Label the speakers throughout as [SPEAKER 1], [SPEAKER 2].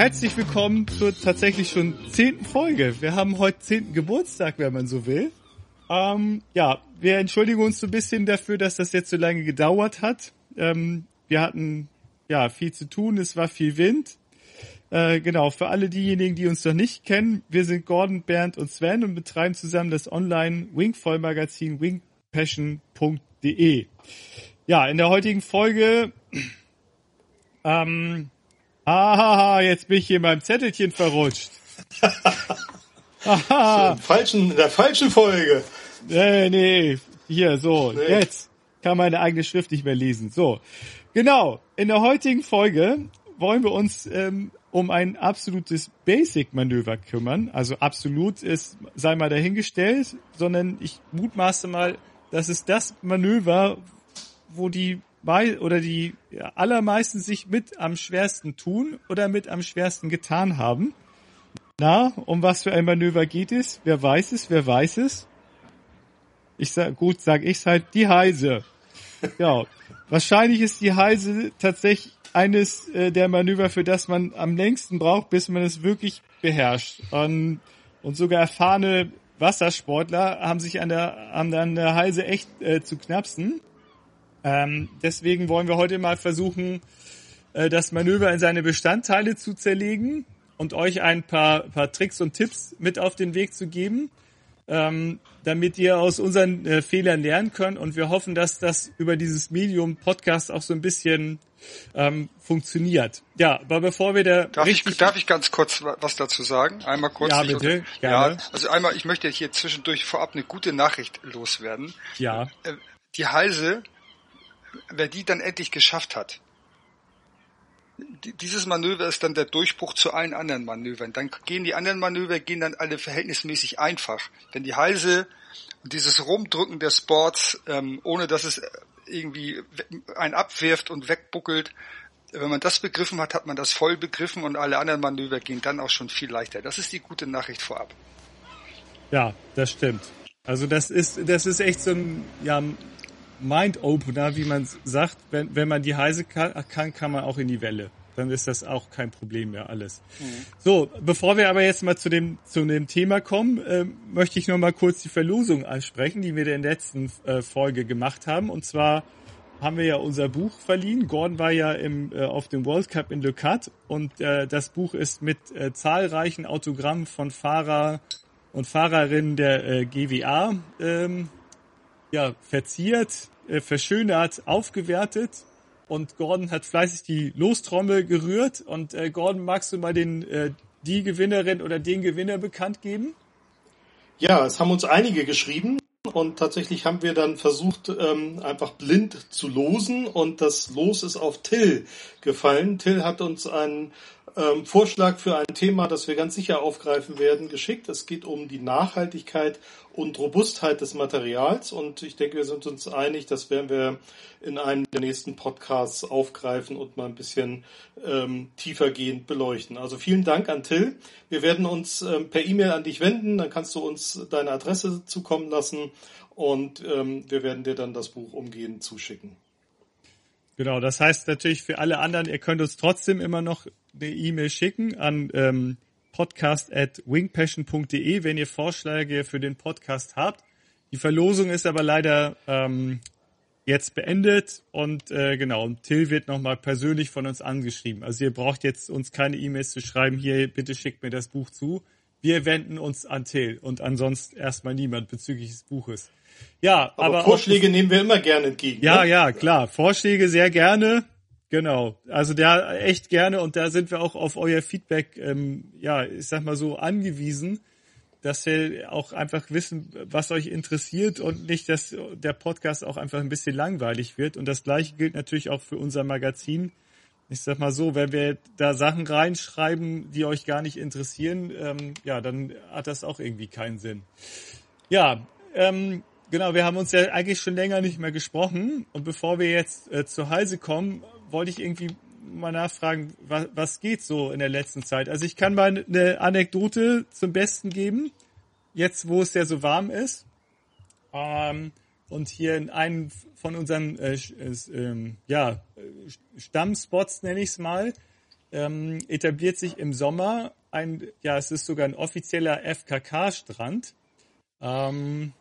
[SPEAKER 1] herzlich willkommen zur tatsächlich schon zehnten Folge. Wir haben heute zehnten Geburtstag, wenn man so will. Ähm, ja, wir entschuldigen uns so ein bisschen dafür, dass das jetzt so lange gedauert hat. Ähm, wir hatten ja viel zu tun, es war viel Wind. Äh, genau, für alle diejenigen, die uns noch nicht kennen, wir sind Gordon, Bernd und Sven und betreiben zusammen das online Wingfoil-Magazin wingpassion.de. Ja, in der heutigen Folge ähm, Ah, jetzt bin ich hier in meinem Zettelchen verrutscht.
[SPEAKER 2] Aha. In, falschen, in der falschen Folge.
[SPEAKER 1] Nee, nee. Hier, so. Nee. Jetzt kann meine eigene Schrift nicht mehr lesen. So. Genau. In der heutigen Folge wollen wir uns ähm, um ein absolutes Basic-Manöver kümmern. Also absolut ist, sei mal dahingestellt, sondern ich mutmaße mal, das ist das Manöver, wo die oder die allermeisten sich mit am schwersten tun oder mit am schwersten getan haben. Na, um was für ein Manöver geht es? Wer weiß es? Wer weiß es? Ich sag, gut, sag ich's halt, die Heise. Ja, wahrscheinlich ist die Heise tatsächlich eines äh, der Manöver, für das man am längsten braucht, bis man es wirklich beherrscht. Und, und sogar erfahrene Wassersportler haben sich an der, an der Heise echt äh, zu knapsen. Ähm, deswegen wollen wir heute mal versuchen, äh, das Manöver in seine Bestandteile zu zerlegen und euch ein paar, paar Tricks und Tipps mit auf den Weg zu geben, ähm, damit ihr aus unseren äh, Fehlern lernen könnt. Und wir hoffen, dass das über dieses Medium Podcast auch so ein bisschen ähm, funktioniert. Ja, aber bevor wir da
[SPEAKER 2] darf ich darf ich ganz kurz was dazu sagen? Einmal kurz.
[SPEAKER 1] Ja, bitte. Gerne.
[SPEAKER 2] Ja, also einmal, ich möchte hier zwischendurch vorab eine gute Nachricht loswerden.
[SPEAKER 1] Ja.
[SPEAKER 2] Äh, die Halse wer die dann endlich geschafft hat, dieses Manöver ist dann der Durchbruch zu allen anderen Manövern. Dann gehen die anderen Manöver gehen dann alle verhältnismäßig einfach. Denn die Halse und dieses Rumdrücken der Sports, ähm, ohne dass es irgendwie einen abwirft und wegbuckelt, wenn man das begriffen hat, hat man das voll begriffen und alle anderen Manöver gehen dann auch schon viel leichter. Das ist die gute Nachricht vorab.
[SPEAKER 1] Ja, das stimmt. Also das ist das ist echt so ein ja Mind-Opener, wie man sagt. Wenn, wenn man die Heise kann, kann, man auch in die Welle. Dann ist das auch kein Problem mehr alles. Mhm. So, bevor wir aber jetzt mal zu dem, zu dem Thema kommen, äh, möchte ich noch mal kurz die Verlosung ansprechen, die wir in der letzten äh, Folge gemacht haben. Und zwar haben wir ja unser Buch verliehen. Gordon war ja im, äh, auf dem World Cup in Le Cat und äh, das Buch ist mit äh, zahlreichen Autogrammen von Fahrer und Fahrerinnen der äh, GWA ähm, ja, verziert, äh, verschönert, aufgewertet. Und Gordon hat fleißig die Lostrommel gerührt. Und äh, Gordon, magst du mal den, äh, die Gewinnerin oder den Gewinner bekannt geben?
[SPEAKER 2] Ja, es haben uns einige geschrieben. Und tatsächlich haben wir dann versucht, ähm, einfach blind zu losen. Und das Los ist auf Till gefallen. Till hat uns einen ähm, Vorschlag für ein Thema, das wir ganz sicher aufgreifen werden, geschickt. Es geht um die Nachhaltigkeit und Robustheit des Materials und ich denke, wir sind uns einig, das werden wir in einem der nächsten Podcasts aufgreifen und mal ein bisschen ähm, tiefergehend beleuchten. Also vielen Dank an Till. Wir werden uns ähm, per E-Mail an dich wenden, dann kannst du uns deine Adresse zukommen lassen und ähm, wir werden dir dann das Buch umgehend zuschicken.
[SPEAKER 1] Genau, das heißt natürlich für alle anderen, ihr könnt uns trotzdem immer noch eine E-Mail schicken an ähm, podcast at wingpassion.de, wenn ihr Vorschläge für den Podcast habt. Die Verlosung ist aber leider ähm, jetzt beendet und äh, genau, Till wird nochmal persönlich von uns angeschrieben. Also ihr braucht jetzt uns keine E-Mails zu schreiben, hier, bitte schickt mir das Buch zu. Wir wenden uns an Till und ansonsten erstmal niemand bezüglich des Buches. Ja, aber,
[SPEAKER 2] aber Vorschläge auch, nehmen wir immer gerne entgegen.
[SPEAKER 1] Ja, ne? ja, klar. Vorschläge sehr gerne. Genau. Also da echt gerne und da sind wir auch auf euer Feedback, ähm, ja, ich sag mal so angewiesen, dass wir auch einfach wissen, was euch interessiert und nicht, dass der Podcast auch einfach ein bisschen langweilig wird. Und das gleiche gilt natürlich auch für unser Magazin. Ich sag mal so, wenn wir da Sachen reinschreiben, die euch gar nicht interessieren, ähm, ja, dann hat das auch irgendwie keinen Sinn. Ja, ähm, Genau, wir haben uns ja eigentlich schon länger nicht mehr gesprochen. Und bevor wir jetzt äh, zur Heise kommen, wollte ich irgendwie mal nachfragen, was, was geht so in der letzten Zeit? Also ich kann mal eine Anekdote zum Besten geben, jetzt wo es ja so warm ist. Ähm, und hier in einem von unseren äh, äh, ja, Stammspots, nenne ich es mal, ähm, etabliert sich im Sommer ein, ja, es ist sogar ein offizieller FKK-Strand. Ähm,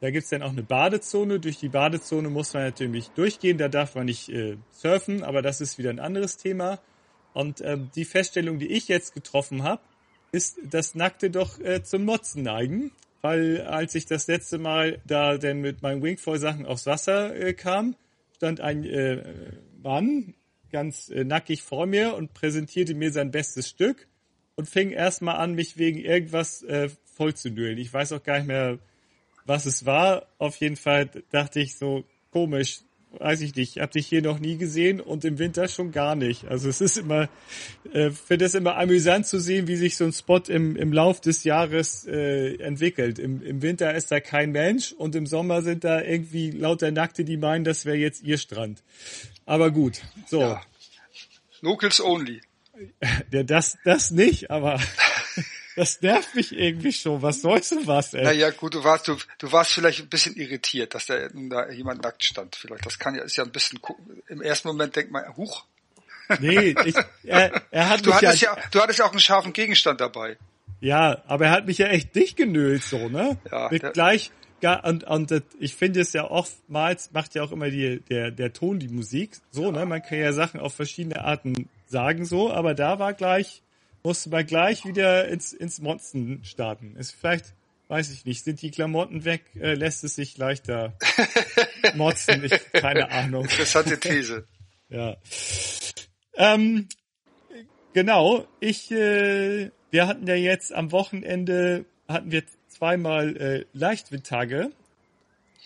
[SPEAKER 1] da gibt's dann auch eine Badezone. Durch die Badezone muss man natürlich durchgehen. Da darf man nicht äh, surfen, aber das ist wieder ein anderes Thema. Und ähm, die Feststellung, die ich jetzt getroffen habe, ist, dass Nackte doch äh, zum Motzen neigen. Weil als ich das letzte Mal da denn mit meinen Wingfoil-Sachen aufs Wasser äh, kam, stand ein äh, Mann ganz äh, nackig vor mir und präsentierte mir sein bestes Stück und fing erstmal an, mich wegen irgendwas äh, voll zu nüllen. Ich weiß auch gar nicht mehr, was es war. Auf jeden Fall dachte ich so, komisch, weiß ich nicht, hab dich hier noch nie gesehen und im Winter schon gar nicht. Also es ist immer, äh, finde es immer amüsant zu sehen, wie sich so ein Spot im, im Lauf des Jahres äh, entwickelt. Im, Im Winter ist da kein Mensch und im Sommer sind da irgendwie lauter Nackte, die meinen, das wäre jetzt ihr Strand. Aber gut, so. Ja.
[SPEAKER 3] Locals only.
[SPEAKER 1] Ja, das, das nicht, aber das nervt mich irgendwie schon. Was sollst du was, ey?
[SPEAKER 3] Naja, gut, du warst, du, du warst vielleicht ein bisschen irritiert, dass da, da jemand nackt stand. Vielleicht, das kann ja, ist ja ein bisschen, im ersten Moment denkt man, huch.
[SPEAKER 1] Nee, ich, er, er hat
[SPEAKER 3] du mich hattest ja, ja, du hattest ja auch einen scharfen Gegenstand dabei.
[SPEAKER 1] Ja, aber er hat mich ja echt dicht genölt, so, ne? Ja. Mit gleich, und, und ich finde es ja oftmals macht ja auch immer die, der, der Ton die Musik, so, ne? Man kann ja Sachen auf verschiedene Arten sagen, so, aber da war gleich, musste man gleich wieder ins, ins Monsten starten. Ist vielleicht, weiß ich nicht, sind die Klamotten weg, äh, lässt es sich leichter motzen, ich, keine Ahnung.
[SPEAKER 3] Interessante These.
[SPEAKER 1] ja. Ähm, genau, ich, äh, wir hatten ja jetzt am Wochenende, hatten wir zweimal äh, Leichtwindtage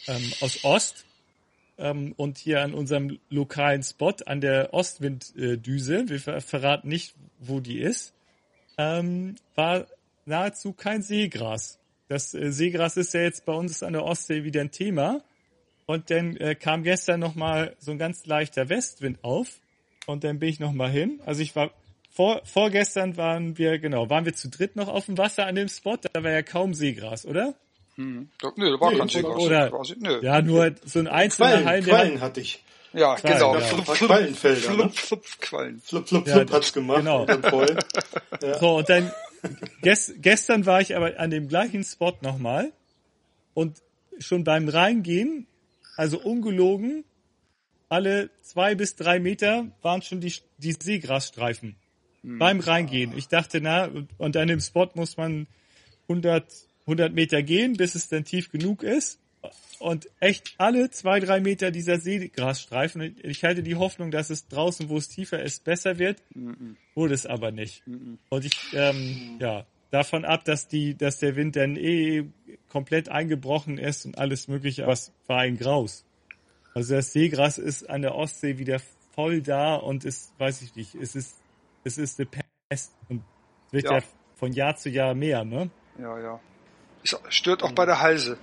[SPEAKER 1] ähm, aus Ost ähm, und hier an unserem lokalen Spot an der Ostwinddüse, wir ver verraten nicht, wo die ist, ähm, war nahezu kein Seegras. Das äh, Seegras ist ja jetzt bei uns an der Ostsee wieder ein Thema. Und dann äh, kam gestern nochmal so ein ganz leichter Westwind auf. Und dann bin ich nochmal hin. Also ich war vor, vorgestern waren wir, genau, waren wir zu dritt noch auf dem Wasser an dem Spot, da war ja kaum Seegras, oder?
[SPEAKER 3] Hm. Nö, da war nee, kein Seegras.
[SPEAKER 1] Oder, nö. Ja, nur so ein einzelner
[SPEAKER 2] Quallen,
[SPEAKER 1] Halm.
[SPEAKER 2] Quallen hatte ich.
[SPEAKER 3] Ja, Quallen, genau. Ja.
[SPEAKER 2] Flup, flup, Quallenfelder.
[SPEAKER 3] Flup, ne? flup, Quallen.
[SPEAKER 2] Flup, flup, flup ja, hat's gemacht. Genau.
[SPEAKER 1] Ja. So, und dann, gest, gestern war ich aber an dem gleichen Spot nochmal und schon beim Reingehen, also ungelogen, alle zwei bis drei Meter waren schon die, die Seegrasstreifen. Hm. Beim Reingehen. Ich dachte, na, und an dem Spot muss man 100, 100 Meter gehen, bis es dann tief genug ist. Und echt alle zwei, drei Meter dieser Seegrasstreifen. Ich hatte die Hoffnung, dass es draußen, wo es tiefer ist, besser wird. Mhm. Wurde es aber nicht. Mhm. Und ich, ähm, ja, davon ab, dass die, dass der Wind dann eh komplett eingebrochen ist und alles mögliche, was war ein Graus. Also das Seegras ist an der Ostsee wieder voll da und ist, weiß ich nicht, es ist es ist eine Pest und wird ja. ja von Jahr zu Jahr mehr, ne?
[SPEAKER 3] Ja, ja. Es stört auch bei der Halse.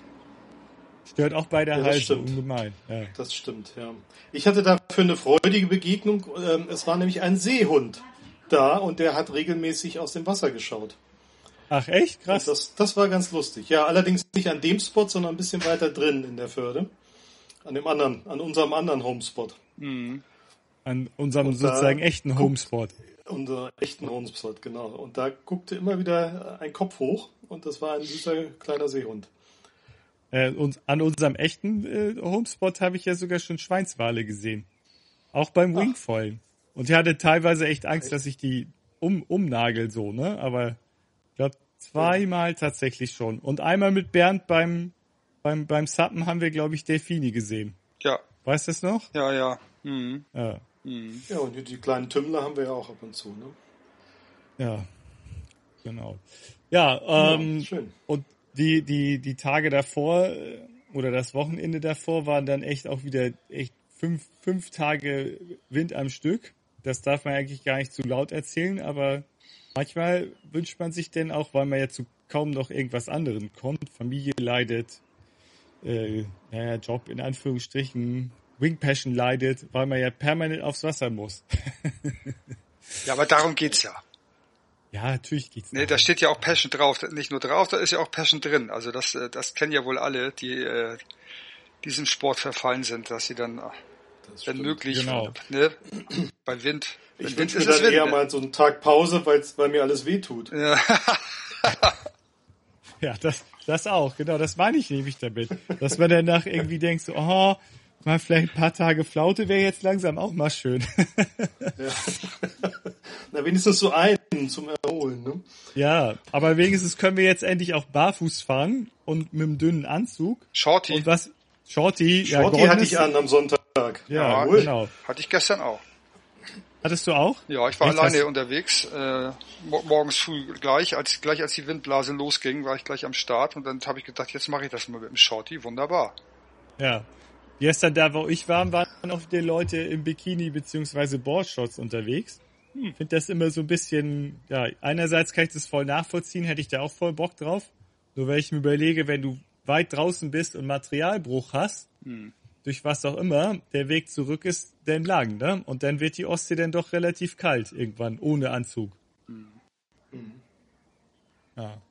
[SPEAKER 1] Stört auch bei der ja, stimmt. ungemein.
[SPEAKER 2] Ja. Das stimmt, ja. Ich hatte dafür eine freudige Begegnung. Ähm, es war nämlich ein Seehund da und der hat regelmäßig aus dem Wasser geschaut.
[SPEAKER 1] Ach echt? Krass.
[SPEAKER 2] Das, das war ganz lustig. Ja, allerdings nicht an dem Spot, sondern ein bisschen weiter drin in der Förde. An dem anderen, an unserem anderen Homespot.
[SPEAKER 1] Mhm. An unserem sozusagen echten Homespot.
[SPEAKER 2] Unser echten Homespot, genau. Und da guckte immer wieder ein Kopf hoch und das war ein süßer kleiner Seehund.
[SPEAKER 1] Äh, und an unserem echten äh, Homespot habe ich ja sogar schon Schweinswale gesehen. Auch beim Wingfoilen. Und ich hatte teilweise echt Angst, dass ich die um, umnagel so, ne? Aber ich glaube zweimal tatsächlich schon. Und einmal mit Bernd beim, beim, beim Sappen haben wir, glaube ich, Delfini gesehen.
[SPEAKER 3] Ja.
[SPEAKER 1] Weißt du das noch?
[SPEAKER 3] Ja, ja. Mhm.
[SPEAKER 2] Ja. Mhm. Ja, und die kleinen Tümmler haben wir ja auch ab und zu, ne?
[SPEAKER 1] Ja, genau. Ja, ähm, ja, schön. und die, die, die Tage davor äh, oder das Wochenende davor waren dann echt auch wieder echt fünf, fünf Tage Wind am Stück. Das darf man eigentlich gar nicht zu laut erzählen, aber manchmal wünscht man sich denn auch, weil man ja zu kaum noch irgendwas anderem kommt, Familie leidet, äh, naja, Job in Anführungsstrichen, Wing Passion leidet, weil man ja permanent aufs Wasser muss.
[SPEAKER 3] ja, aber darum geht's ja.
[SPEAKER 1] Ja, natürlich geht's.
[SPEAKER 3] Nee, da steht ja auch Passion drauf. Nicht nur drauf, da ist ja auch Passion drin. Also das, äh, das kennen ja wohl alle, die äh, diesem Sport verfallen sind, dass sie dann wenn möglich.
[SPEAKER 1] Genau.
[SPEAKER 3] Ne? Bei Wind.
[SPEAKER 2] Ich
[SPEAKER 3] Wind
[SPEAKER 2] wünsche mir dann
[SPEAKER 3] Wind,
[SPEAKER 2] eher
[SPEAKER 3] ne?
[SPEAKER 2] mal so einen Tag Pause, weil mir alles wehtut.
[SPEAKER 3] Ja.
[SPEAKER 1] Ja, das, das auch, genau, das meine ich nämlich damit. Dass man danach irgendwie denkt, so, oh, mal vielleicht ein paar Tage Flaute wäre jetzt langsam auch mal schön.
[SPEAKER 2] Na, wenigstens so einen zum Erholen, ne?
[SPEAKER 1] ja, aber wenigstens können wir jetzt endlich auch barfuß fahren und mit einem dünnen Anzug.
[SPEAKER 3] Shorty.
[SPEAKER 1] Und was, Shorty, ja,
[SPEAKER 2] Shorty
[SPEAKER 1] Gordon
[SPEAKER 2] hatte ich an am Sonntag.
[SPEAKER 1] Ja,
[SPEAKER 2] Jawohl.
[SPEAKER 1] genau.
[SPEAKER 3] Hatte ich gestern auch.
[SPEAKER 1] Hattest du auch?
[SPEAKER 3] Ja, ich war
[SPEAKER 1] Echt,
[SPEAKER 3] alleine
[SPEAKER 1] hast-
[SPEAKER 3] unterwegs. Äh, mo- morgens früh gleich, als gleich als die Windblase losging, war ich gleich am Start und dann habe ich gedacht, jetzt mache ich das mal mit dem Shorty. Wunderbar.
[SPEAKER 1] Ja. Gestern da, wo ich war, waren auch die Leute im Bikini beziehungsweise Boardshorts unterwegs. Ich finde das immer so ein bisschen, ja, einerseits kann ich das voll nachvollziehen, hätte ich da auch voll Bock drauf. Nur wenn ich mir überlege, wenn du weit draußen bist und Materialbruch hast, durch was auch immer, der Weg zurück ist dann lang, ne? Und dann wird die Ostsee dann doch relativ kalt irgendwann, ohne Anzug. Ja.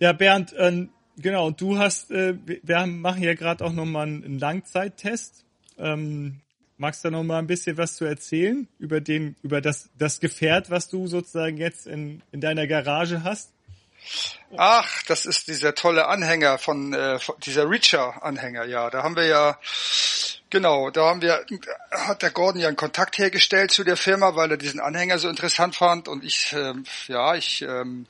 [SPEAKER 1] Ja, Bernd, ähm, genau, und du hast, äh, wir- machen ja gerade auch nochmal einen Langzeittest. Ähm, magst du noch mal ein bisschen was zu erzählen über den, über das, das Gefährt, was du sozusagen jetzt in, in deiner Garage hast?
[SPEAKER 3] Ach, das ist dieser tolle Anhänger von, äh, von dieser Reacher-Anhänger, ja. Da haben wir ja, genau, da haben wir, hat der Gordon ja einen Kontakt hergestellt zu der Firma, weil er diesen Anhänger so interessant fand und ich, ähm, ja, ich, ähm,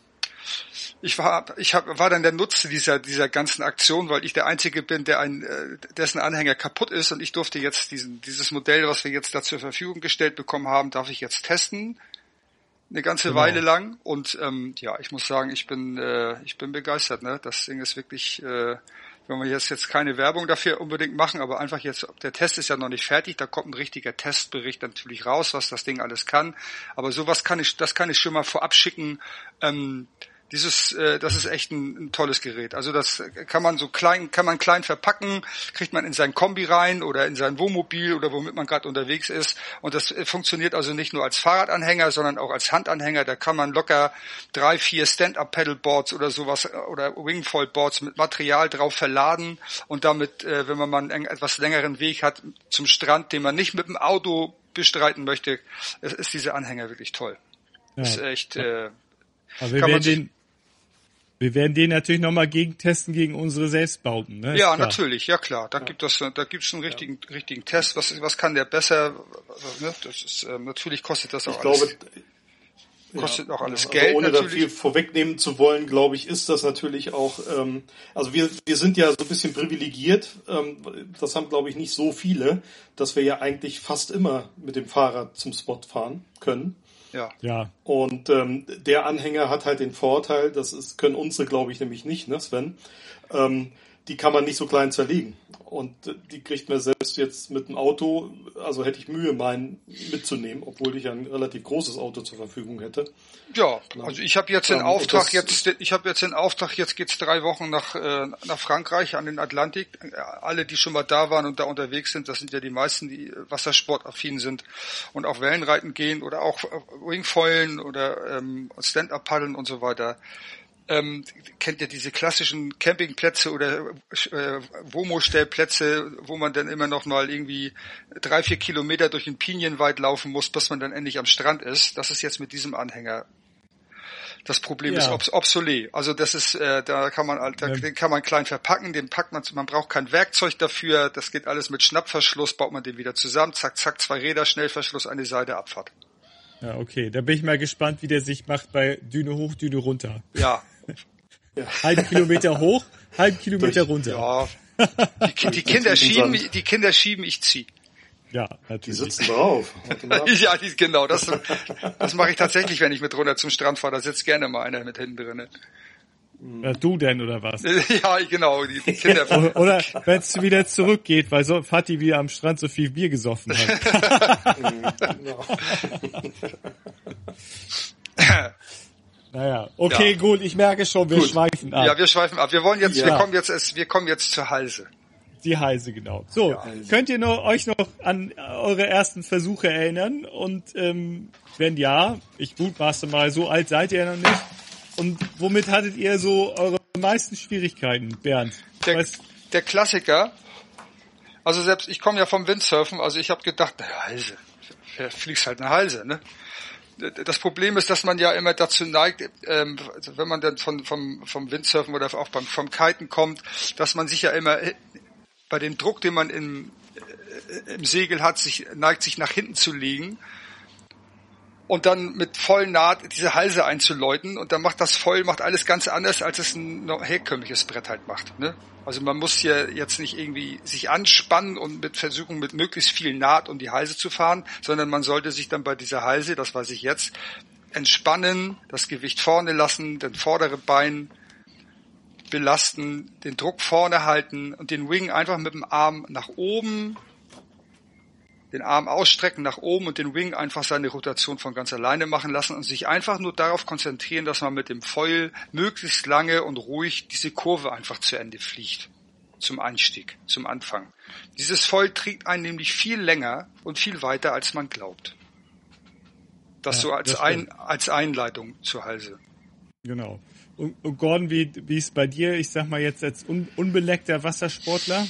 [SPEAKER 3] ich war, ich hab, war dann der Nutzer dieser dieser ganzen Aktion, weil ich der Einzige bin, der ein, äh, dessen Anhänger kaputt ist und ich durfte jetzt diesen dieses Modell, was wir jetzt da zur Verfügung gestellt bekommen haben, darf ich jetzt testen eine ganze
[SPEAKER 1] Genau.
[SPEAKER 3] Weile lang und ähm, ja, ich muss sagen, ich bin äh, ich bin begeistert. Ne, das Ding ist wirklich. Äh, wenn wir jetzt jetzt keine Werbung dafür unbedingt machen, aber einfach jetzt, der Test ist ja noch nicht fertig, da kommt ein richtiger Testbericht natürlich raus, was das Ding alles kann. Aber sowas kann ich, das kann ich schon mal vorab schicken. Ähm, dieses, äh, das ist echt ein, ein tolles Gerät. Also das kann man so klein, kann man klein verpacken, kriegt man in sein Kombi rein oder in sein Wohnmobil oder womit man gerade unterwegs ist. Und das äh, funktioniert also nicht nur als Fahrradanhänger, sondern auch als Handanhänger. Da kann man locker drei, vier Stand-up-Pedalboards oder sowas äh, oder Wingfold-Boards mit Material drauf verladen und damit, äh, wenn man mal einen etwas längeren Weg hat zum Strand, den man nicht mit dem Auto bestreiten möchte, ist, ist dieser Anhänger wirklich toll.
[SPEAKER 1] Ja.
[SPEAKER 3] Ist echt. Äh,
[SPEAKER 1] wir
[SPEAKER 3] kann man
[SPEAKER 1] den, wir werden den natürlich nochmal gegentesten gegen unsere Selbstbauten, ne?
[SPEAKER 3] Ja,
[SPEAKER 1] klar.
[SPEAKER 3] natürlich, ja klar. Da gibt es, da gibt's einen richtigen, richtigen Test. Was, was kann der besser? Ne? Das ist, ähm, natürlich kostet das auch
[SPEAKER 2] Ich
[SPEAKER 3] alles.
[SPEAKER 2] glaube,
[SPEAKER 3] kostet auch alles
[SPEAKER 2] also
[SPEAKER 3] Geld
[SPEAKER 2] ohne da
[SPEAKER 3] natürlich.
[SPEAKER 2] viel vorwegnehmen zu wollen, glaube ich, ist das natürlich auch, ähm, also wir, wir sind ja so ein bisschen privilegiert, ähm, das haben, glaube ich, nicht so viele, dass wir ja eigentlich fast immer mit dem Fahrrad zum Spot fahren können.
[SPEAKER 3] Ja,
[SPEAKER 1] Ja,
[SPEAKER 2] Und ähm, der Anhänger hat halt den Vorteil, das ist, können unsere, glaube ich, nämlich nicht, ne, Sven? Ähm, die kann man nicht so klein zerlegen. Und äh, die kriegt man selbst jetzt mit dem Auto, also hätte ich Mühe, meinen mitzunehmen, obwohl ich ein relativ großes Auto zur Verfügung hätte.
[SPEAKER 3] ja. Also ich habe jetzt den
[SPEAKER 2] Ähm,
[SPEAKER 3] Auftrag jetzt, ich habe jetzt den Auftrag. Jetzt geht's drei Wochen nach äh, nach Frankreich an den Atlantik. Äh, Alle, die schon mal da waren und da unterwegs sind, das sind ja die meisten, die äh, wassersportaffin sind und auch Wellenreiten gehen oder auch Wingfoilen oder ähm, Stand-up paddeln und so weiter. Ähm, kennt ihr diese klassischen Campingplätze oder äh, Womo-Stellplätze, wo man dann immer noch mal irgendwie drei, vier Kilometer durch den Pinienwald laufen muss, bis man dann endlich am Strand ist. Das ist jetzt mit diesem Anhänger. Das Problem
[SPEAKER 1] Ja.
[SPEAKER 3] ist obs obsolet. Also das ist, äh, da kann man, da,
[SPEAKER 1] Ja.
[SPEAKER 3] den kann man klein verpacken, den packt man, man braucht kein Werkzeug dafür. Das geht alles mit Schnappverschluss, baut man den wieder zusammen, zack, zack, zwei Räder, Schnellverschluss an die Seite, Abfahrt.
[SPEAKER 1] Ja, okay. Da bin ich mal gespannt, wie der sich macht bei Düne hoch, Düne runter.
[SPEAKER 3] Ja,
[SPEAKER 1] Halben Kilometer hoch, halben Kilometer
[SPEAKER 2] Durch-
[SPEAKER 1] runter.
[SPEAKER 3] ja. Die, die Kinder schieben, die Kinder schieben, ich zieh.
[SPEAKER 1] Ja,
[SPEAKER 2] Die
[SPEAKER 1] natürlich.
[SPEAKER 2] sitzen drauf.
[SPEAKER 3] Ja, die, genau, das, das mache ich tatsächlich, wenn ich mit runter zum Strand fahre. Da sitzt gerne mal einer mit hinten drin.
[SPEAKER 1] Ja, du denn oder was?
[SPEAKER 3] Ja, genau, die die Kinder.
[SPEAKER 1] Oder, oder wenn es wieder zurückgeht, weil so Fatih wieder am Strand so viel Bier gesoffen hat. Naja, okay,
[SPEAKER 3] Ja.
[SPEAKER 1] gut, ich merke schon, wir
[SPEAKER 3] Gut.
[SPEAKER 1] schweifen ab.
[SPEAKER 3] Ja, wir schweifen ab. Wir wollen jetzt, wir
[SPEAKER 1] Ja.
[SPEAKER 3] kommen jetzt, es- wir kommen jetzt zur Halse.
[SPEAKER 1] Die Heise, genau. So, könnt ihr noch, euch noch an eure ersten Versuche erinnern? Und ähm, wenn ja, ich mutmaße mal, so alt seid ihr noch nicht. Und womit hattet ihr so eure meisten Schwierigkeiten, Bernd?
[SPEAKER 3] Der,
[SPEAKER 1] Was,
[SPEAKER 3] der Klassiker, Also selbst ich komme ja vom Windsurfen, also ich habe gedacht, naja, Halse, fliegst halt eine Halse, ne? Das Problem ist, dass man ja immer dazu neigt, ähm, wenn man dann von, vom, vom Windsurfen oder auch beim, vom Kiten kommt, dass man sich ja immer bei dem Druck, den man im, äh, im Segel hat, sich neigt, sich nach hinten zu legen und dann mit vollen Naht diese Halse einzuläuten und dann macht das voll, macht alles ganz anders, als es ein herkömmliches Brett halt macht. Ne? Also man muss hier jetzt nicht irgendwie sich anspannen und mit versuchen, mit möglichst viel Naht um die Halse zu fahren, sondern man sollte sich dann bei dieser Halse, das weiß ich jetzt, entspannen, das Gewicht vorne lassen, den vordere Bein belasten, den Druck vorne halten und den Wing einfach mit dem Arm nach oben den Arm ausstrecken nach oben und den Wing einfach seine Rotation von ganz alleine machen lassen und sich einfach nur darauf konzentrieren, dass man mit dem Foil möglichst lange und ruhig diese Kurve einfach zu Ende fliegt. Zum Einstieg, zum Anfang. Dieses Foil trägt einen nämlich viel länger und viel weiter, als man glaubt. Das ja, so als, das ein, als Einleitung zur Halse.
[SPEAKER 1] Genau. Und, und Gordon, wie, wie ist bei dir, ich sag mal jetzt als un, unbeleckter Wassersportler?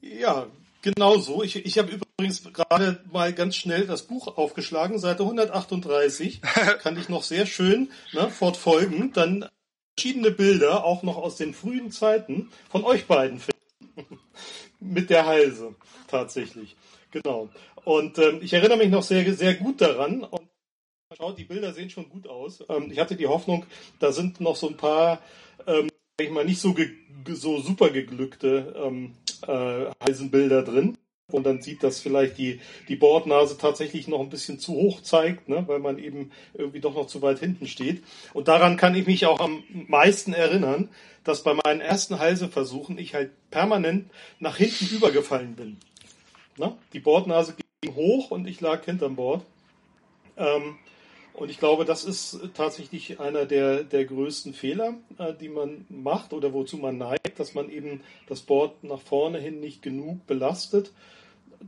[SPEAKER 2] Ja, Genau so. Ich, ich habe übrigens gerade mal ganz schnell das Buch aufgeschlagen, Seite 138. kann ich noch sehr schön ne, fortfolgen. Dann verschiedene Bilder, auch noch aus den frühen Zeiten, von euch beiden finden. Mit der Halse, tatsächlich. Genau. Und ähm, ich erinnere mich noch sehr, sehr gut daran. Und schaut, die Bilder sehen schon gut aus. Ähm, ich hatte die Hoffnung, da sind noch so ein paar, ähm, ich mal, nicht so, so super geglückte ähm, äh, Halsenbilder drin. Und dann sieht, dass vielleicht die, die Bordnase tatsächlich noch ein bisschen zu hoch zeigt, ne, weil man eben irgendwie doch noch zu weit hinten steht. Und daran kann ich mich auch am meisten erinnern, dass bei meinen ersten Halseversuchen ich halt permanent nach hinten übergefallen bin. Ne? Die Bordnase ging hoch und ich lag hinterm Bord. Ähm, und ich glaube, das ist tatsächlich einer der, der größten Fehler, äh, die man macht oder wozu man neigt, dass man eben das Board nach vorne hin nicht genug belastet.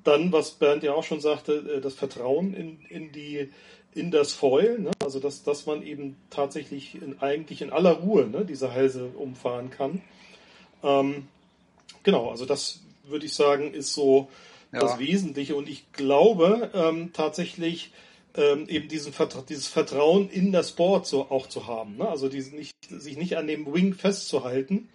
[SPEAKER 2] Dann, was Bernd ja auch schon sagte, äh, das Vertrauen in, in die in das Foil, ne? also dass, dass man eben tatsächlich in, eigentlich in aller Ruhe ne, diese Halse umfahren kann. Ähm, genau, also das würde ich sagen, ist so ja. das Wesentliche. Und ich glaube ähm, tatsächlich, ähm, eben diesen dieses Vertrauen in das Board so auch zu haben. Ne? Also diesen nicht, sich nicht an dem Wing festzuhalten,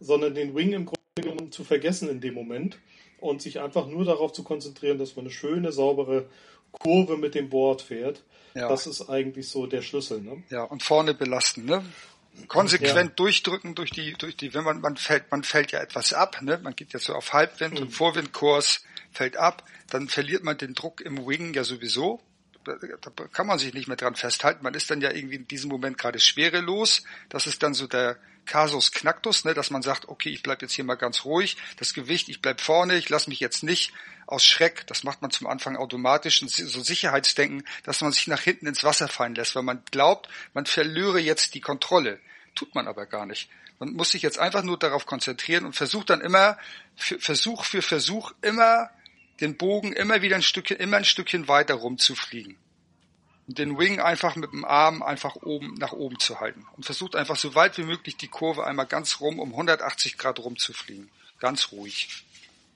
[SPEAKER 2] sondern den Wing im Grunde genommen zu vergessen in dem Moment und sich einfach nur darauf zu konzentrieren, dass man eine schöne, saubere Kurve mit dem Board fährt. Ja. Das ist eigentlich so der Schlüssel. Ne?
[SPEAKER 3] Ja, und vorne belasten, ne? Konsequent ja. durchdrücken durch die, durch die, wenn man, man fällt, man fällt ja etwas ab, ne? Man geht ja so auf Halbwind mhm. und Vorwindkurs fällt ab, dann verliert man den Druck im Wing ja sowieso da kann man sich nicht mehr dran festhalten. Man ist dann ja irgendwie in diesem Moment gerade schwerelos. Das ist dann so der Casus Knacktus, ne, dass man sagt, okay, ich bleib jetzt hier mal ganz ruhig. Das Gewicht, ich bleib vorne, ich lasse mich jetzt nicht aus Schreck, das macht man zum Anfang automatisch, so Sicherheitsdenken, dass man sich nach hinten ins Wasser fallen lässt, weil man glaubt, man verlöre jetzt die Kontrolle. Tut man aber gar nicht. Man muss sich jetzt einfach nur darauf konzentrieren und versucht dann immer, für, Versuch für Versuch immer den Bogen immer wieder ein Stückchen, immer ein Stückchen weiter rumzufliegen. Und den Wing einfach mit dem Arm einfach oben, nach oben zu halten. Und versucht einfach so weit wie möglich die Kurve einmal ganz rum um 180 Grad rumzufliegen. Ganz ruhig.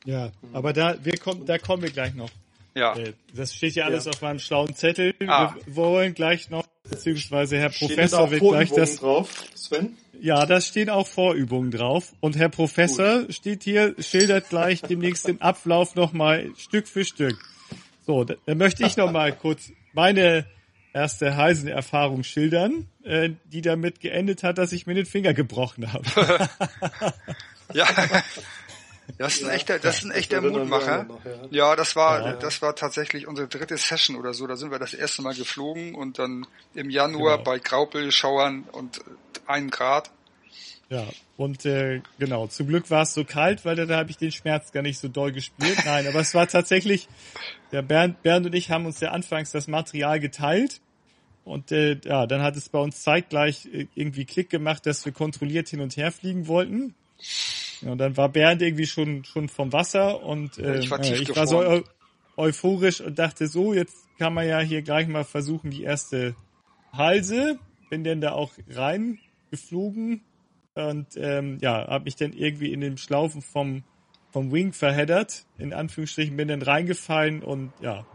[SPEAKER 1] Ja, aber da, wir kommen, da kommen wir gleich noch. Ja. Äh, das steht ja alles ja. auf meinem schlauen Zettel. Ah. Wir wollen gleich noch, beziehungsweise Herr Professor wird gleich das.
[SPEAKER 2] drauf, Sven?
[SPEAKER 1] Ja, da stehen auch Vorübungen drauf. Und Herr Professor Gut. steht hier, schildert gleich demnächst den Ablauf nochmal Stück für Stück. So, da, da möchte ich nochmal kurz meine erste Heisenerfahrung schildern, äh, die damit geendet hat, dass ich mir den Finger gebrochen habe.
[SPEAKER 3] ja. Das ist ein echter, das ist ein echter Mutmacher. ja. das war, ja. das war tatsächlich unsere dritte Session oder so. Da sind wir das erste Mal geflogen und dann im Januar genau. bei Graupelschauern und einen Grad.
[SPEAKER 1] Ja, und äh, genau, zum Glück war es so kalt, weil da, da habe ich den Schmerz gar nicht so doll gespürt. Nein, aber es war tatsächlich, der Bernd, Bernd und ich haben uns ja anfangs das Material geteilt. Und äh, ja, dann hat es bei uns zeitgleich äh, irgendwie Klick gemacht, dass wir kontrolliert hin und her fliegen wollten. Ja, und dann war Bernd irgendwie schon schon vom Wasser und äh, ich war, äh, ich war so eu euphorisch und dachte so, jetzt kann man ja hier gleich mal versuchen, die erste Halse. Bin denn da auch reingeflogen und ähm, ja, habe mich dann irgendwie in den Schlaufen vom vom Wing verheddert, in Anführungsstrichen, bin dann reingefallen und ja,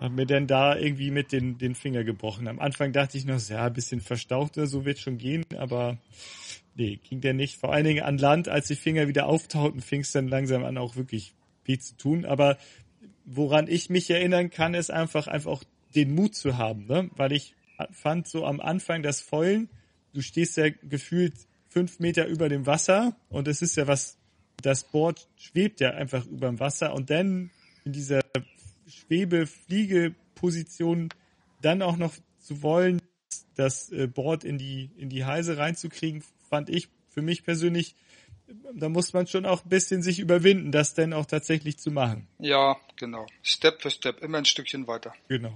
[SPEAKER 1] hab mir dann da irgendwie mit den, den Finger gebrochen. Am Anfang dachte ich noch, ja, ein bisschen verstaucht oder so wird schon gehen, aber nee, ging der nicht. Vor allen Dingen an Land, als die Finger wieder auftauchten, fing es dann langsam an, auch wirklich weh zu tun. Aber woran ich mich erinnern kann, ist einfach, einfach auch den Mut zu haben, ne? Weil ich fand so am Anfang das Feulen, du stehst ja gefühlt fünf Meter über dem Wasser und es ist ja was, das Board schwebt ja einfach über dem Wasser und dann in dieser Schwebe-Fliege-Position dann auch noch zu wollen, das äh, Board in die, in die Heise reinzukriegen, fand ich für mich persönlich, da muss man schon auch ein bisschen sich überwinden, das denn auch tatsächlich zu machen.
[SPEAKER 3] Ja, genau. Step für Step, immer ein Stückchen weiter.
[SPEAKER 1] Genau.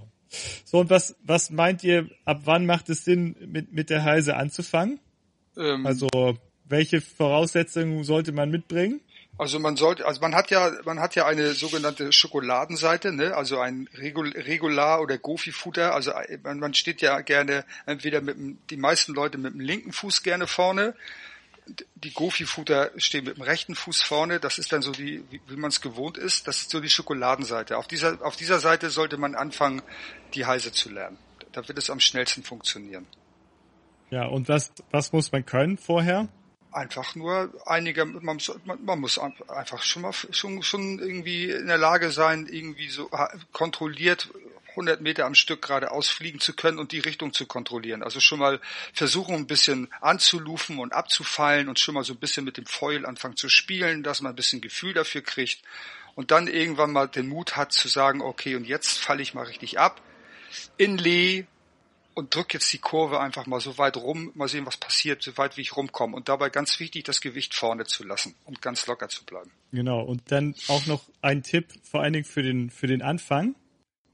[SPEAKER 1] So, und was, was meint ihr, ab wann macht es Sinn, mit, mit der Heise anzufangen? Ähm, also, welche Voraussetzungen sollte man mitbringen?
[SPEAKER 3] Also man sollte, also man hat ja, man hat ja eine sogenannte Schokoladenseite, ne? also ein Regular oder Gofi-Futter. Also man, man steht ja gerne entweder mit dem, die meisten Leute mit dem linken Fuß gerne vorne. Die Gofi-Futter stehen mit dem rechten Fuß vorne. Das ist dann so die, wie, wie man es gewohnt ist. Das ist so die Schokoladenseite. Auf dieser, auf dieser Seite sollte man anfangen, die Heise zu lernen. Da wird es am schnellsten funktionieren.
[SPEAKER 1] Ja, und was, was muss man können vorher?
[SPEAKER 3] Einfach nur einige, man, man, man muss einfach schon mal schon, schon irgendwie in der Lage sein, irgendwie so kontrolliert 100 Meter am Stück geradeaus fliegen zu können und die Richtung zu kontrollieren. Also schon mal versuchen, ein bisschen anzulufen und abzufallen und schon mal so ein bisschen mit dem Foil anfangen zu spielen, dass man ein bisschen Gefühl dafür kriegt und dann irgendwann mal den Mut hat zu sagen, okay, und jetzt falle ich mal richtig ab. In Lee und drück jetzt die Kurve einfach mal so weit rum, mal sehen, was passiert, so weit wie ich rumkomme. Und dabei ganz wichtig, das Gewicht vorne zu lassen und ganz locker zu bleiben.
[SPEAKER 1] Genau. Und dann auch noch ein Tipp, vor allen Dingen für den, für den Anfang.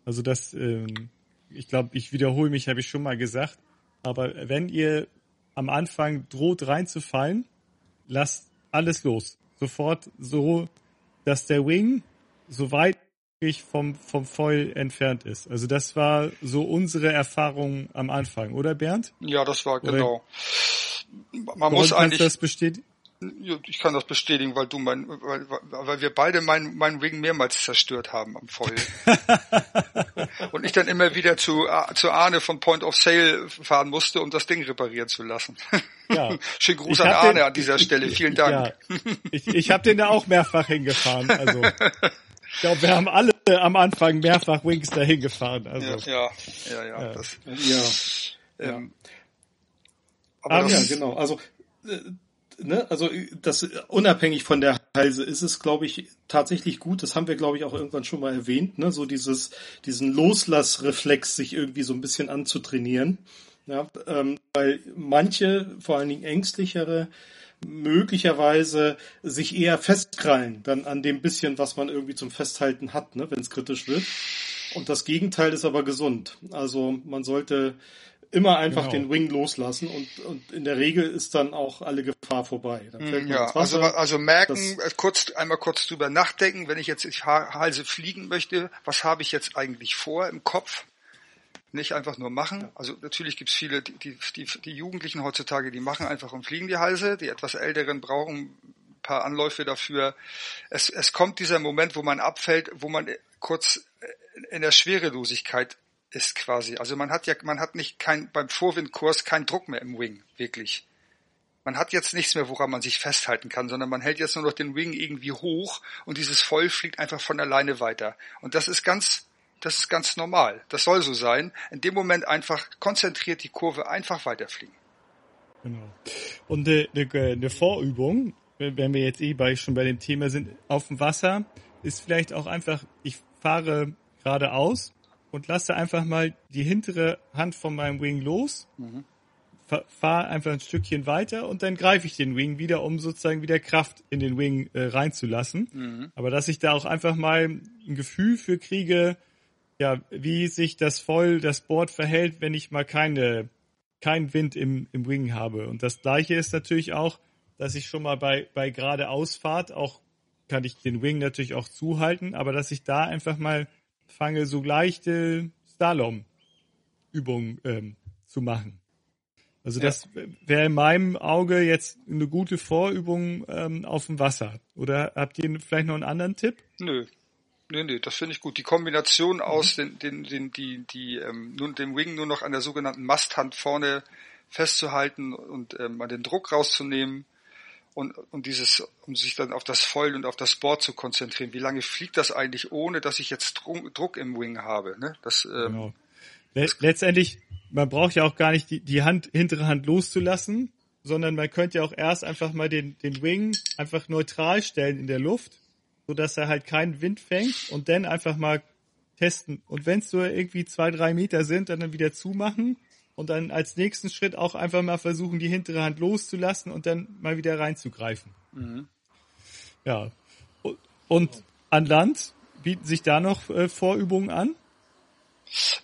[SPEAKER 1] Also das, ähm, ich glaube, ich wiederhole mich, habe ich schon mal gesagt. Aber wenn ihr am Anfang droht reinzufallen, lasst alles los. Sofort so, dass der Wing so weit vom, vom Foil entfernt ist. Also das war so unsere Erfahrung am Anfang, oder Bernd?
[SPEAKER 3] Ja, das war genau.
[SPEAKER 1] Man Warum muss eigentlich das bestätigen.
[SPEAKER 3] Ich kann das bestätigen, weil du mein, weil, weil wir beide meinen mein Ring mehrmals zerstört haben am Foil. Und ich dann immer wieder zu, zu Arne von Point of Sale fahren musste, um das Ding reparieren zu lassen. Ja. Schönen Gruß an Arne den, an dieser Stelle. Vielen Dank.
[SPEAKER 1] Ja. Ich, ich habe den da auch mehrfach hingefahren. Also ich glaube, wir haben alle am Anfang mehrfach Wings dahin gefahren. Also,
[SPEAKER 3] ja, ja, ja, ja. Das,
[SPEAKER 2] ja. Ähm, aber um, das, ja, genau. Also, äh, ne, also das unabhängig von der Halse ist es, glaube ich, tatsächlich gut. Das haben wir, glaube ich, auch irgendwann schon mal erwähnt. Ne, so dieses, diesen Loslassreflex, sich irgendwie so ein bisschen anzutrainieren. Ja, ähm, weil manche, vor allen Dingen ängstlichere, möglicherweise sich eher festkrallen dann an dem bisschen, was man irgendwie zum Festhalten hat, ne, wenn es kritisch wird. Und das Gegenteil ist aber gesund. Also man sollte immer einfach genau. den Wing loslassen und, und in der Regel ist dann auch alle Gefahr vorbei. Dann
[SPEAKER 3] fällt man ja, Wasser, also, also merken, äh, kurz, einmal kurz drüber nachdenken, wenn ich jetzt ich Halse fliegen möchte, was habe ich jetzt eigentlich vor im Kopf? Nicht einfach nur machen. Also natürlich gibt es viele, die, die, die, die Jugendlichen heutzutage, die machen einfach und fliegen die Halse. Die etwas Älteren brauchen ein paar Anläufe dafür. Es, es kommt dieser Moment, wo man abfällt, wo man kurz in der Schwerelosigkeit ist quasi. Also man hat ja, man hat nicht kein, beim Vorwindkurs keinen Druck mehr im Wing, wirklich. Man hat jetzt nichts mehr, woran man sich festhalten kann, sondern man hält jetzt nur noch den Wing irgendwie hoch und dieses Voll fliegt einfach von alleine weiter. Und das ist ganz, das ist ganz normal. Das soll so sein. In dem Moment einfach konzentriert die Kurve einfach weiterfliegen.
[SPEAKER 1] Genau. Und eine, eine, eine Vorübung, wenn wir jetzt eh bei, schon bei dem Thema sind, auf dem Wasser, ist vielleicht auch einfach, ich fahre geradeaus und lasse einfach mal die hintere Hand von meinem Wing los, mhm. fahre einfach ein Stückchen weiter und dann greife ich den Wing wieder, um sozusagen wieder Kraft in den Wing äh, reinzulassen. Mhm. Aber dass ich da auch einfach mal ein Gefühl für kriege, ja, wie sich das voll, das Board verhält, wenn ich mal keine, keinen Wind im, im Wing habe. Und das gleiche ist natürlich auch, dass ich schon mal bei, bei geradeausfahrt auch kann ich den Wing natürlich auch zuhalten, aber dass ich da einfach mal fange, so leichte Slalom-Übungen ähm, zu machen. Also das wäre in meinem Auge jetzt eine gute Vorübung ähm, auf dem Wasser. Oder habt ihr vielleicht noch einen anderen Tipp?
[SPEAKER 3] Nö. Nö, nö, das finde ich gut. Die Kombination aus mhm. den, den, den, die, die, ähm, nun, dem Wing nur noch an der sogenannten Masthand vorne festzuhalten und ähm, mal den Druck rauszunehmen und, und dieses, um sich dann auf das Foil und auf das Board zu konzentrieren. Wie lange fliegt das eigentlich, ohne dass ich jetzt Druck, Druck im Wing habe? Ne? Das, ähm, genau.
[SPEAKER 1] Letztendlich man braucht ja auch gar nicht die, die Hand, hintere Hand loszulassen, sondern man könnte ja auch erst einfach mal den, den Wing einfach neutral stellen in der Luft, so dass er halt keinen Wind fängt und dann einfach mal testen. Und wenn es so irgendwie zwei, drei Meter sind, dann, dann wieder zumachen und dann als nächsten Schritt auch einfach mal versuchen, die hintere Hand loszulassen und dann mal wieder reinzugreifen. Mhm. Ja. Und an Land bieten sich da noch äh, Vorübungen an?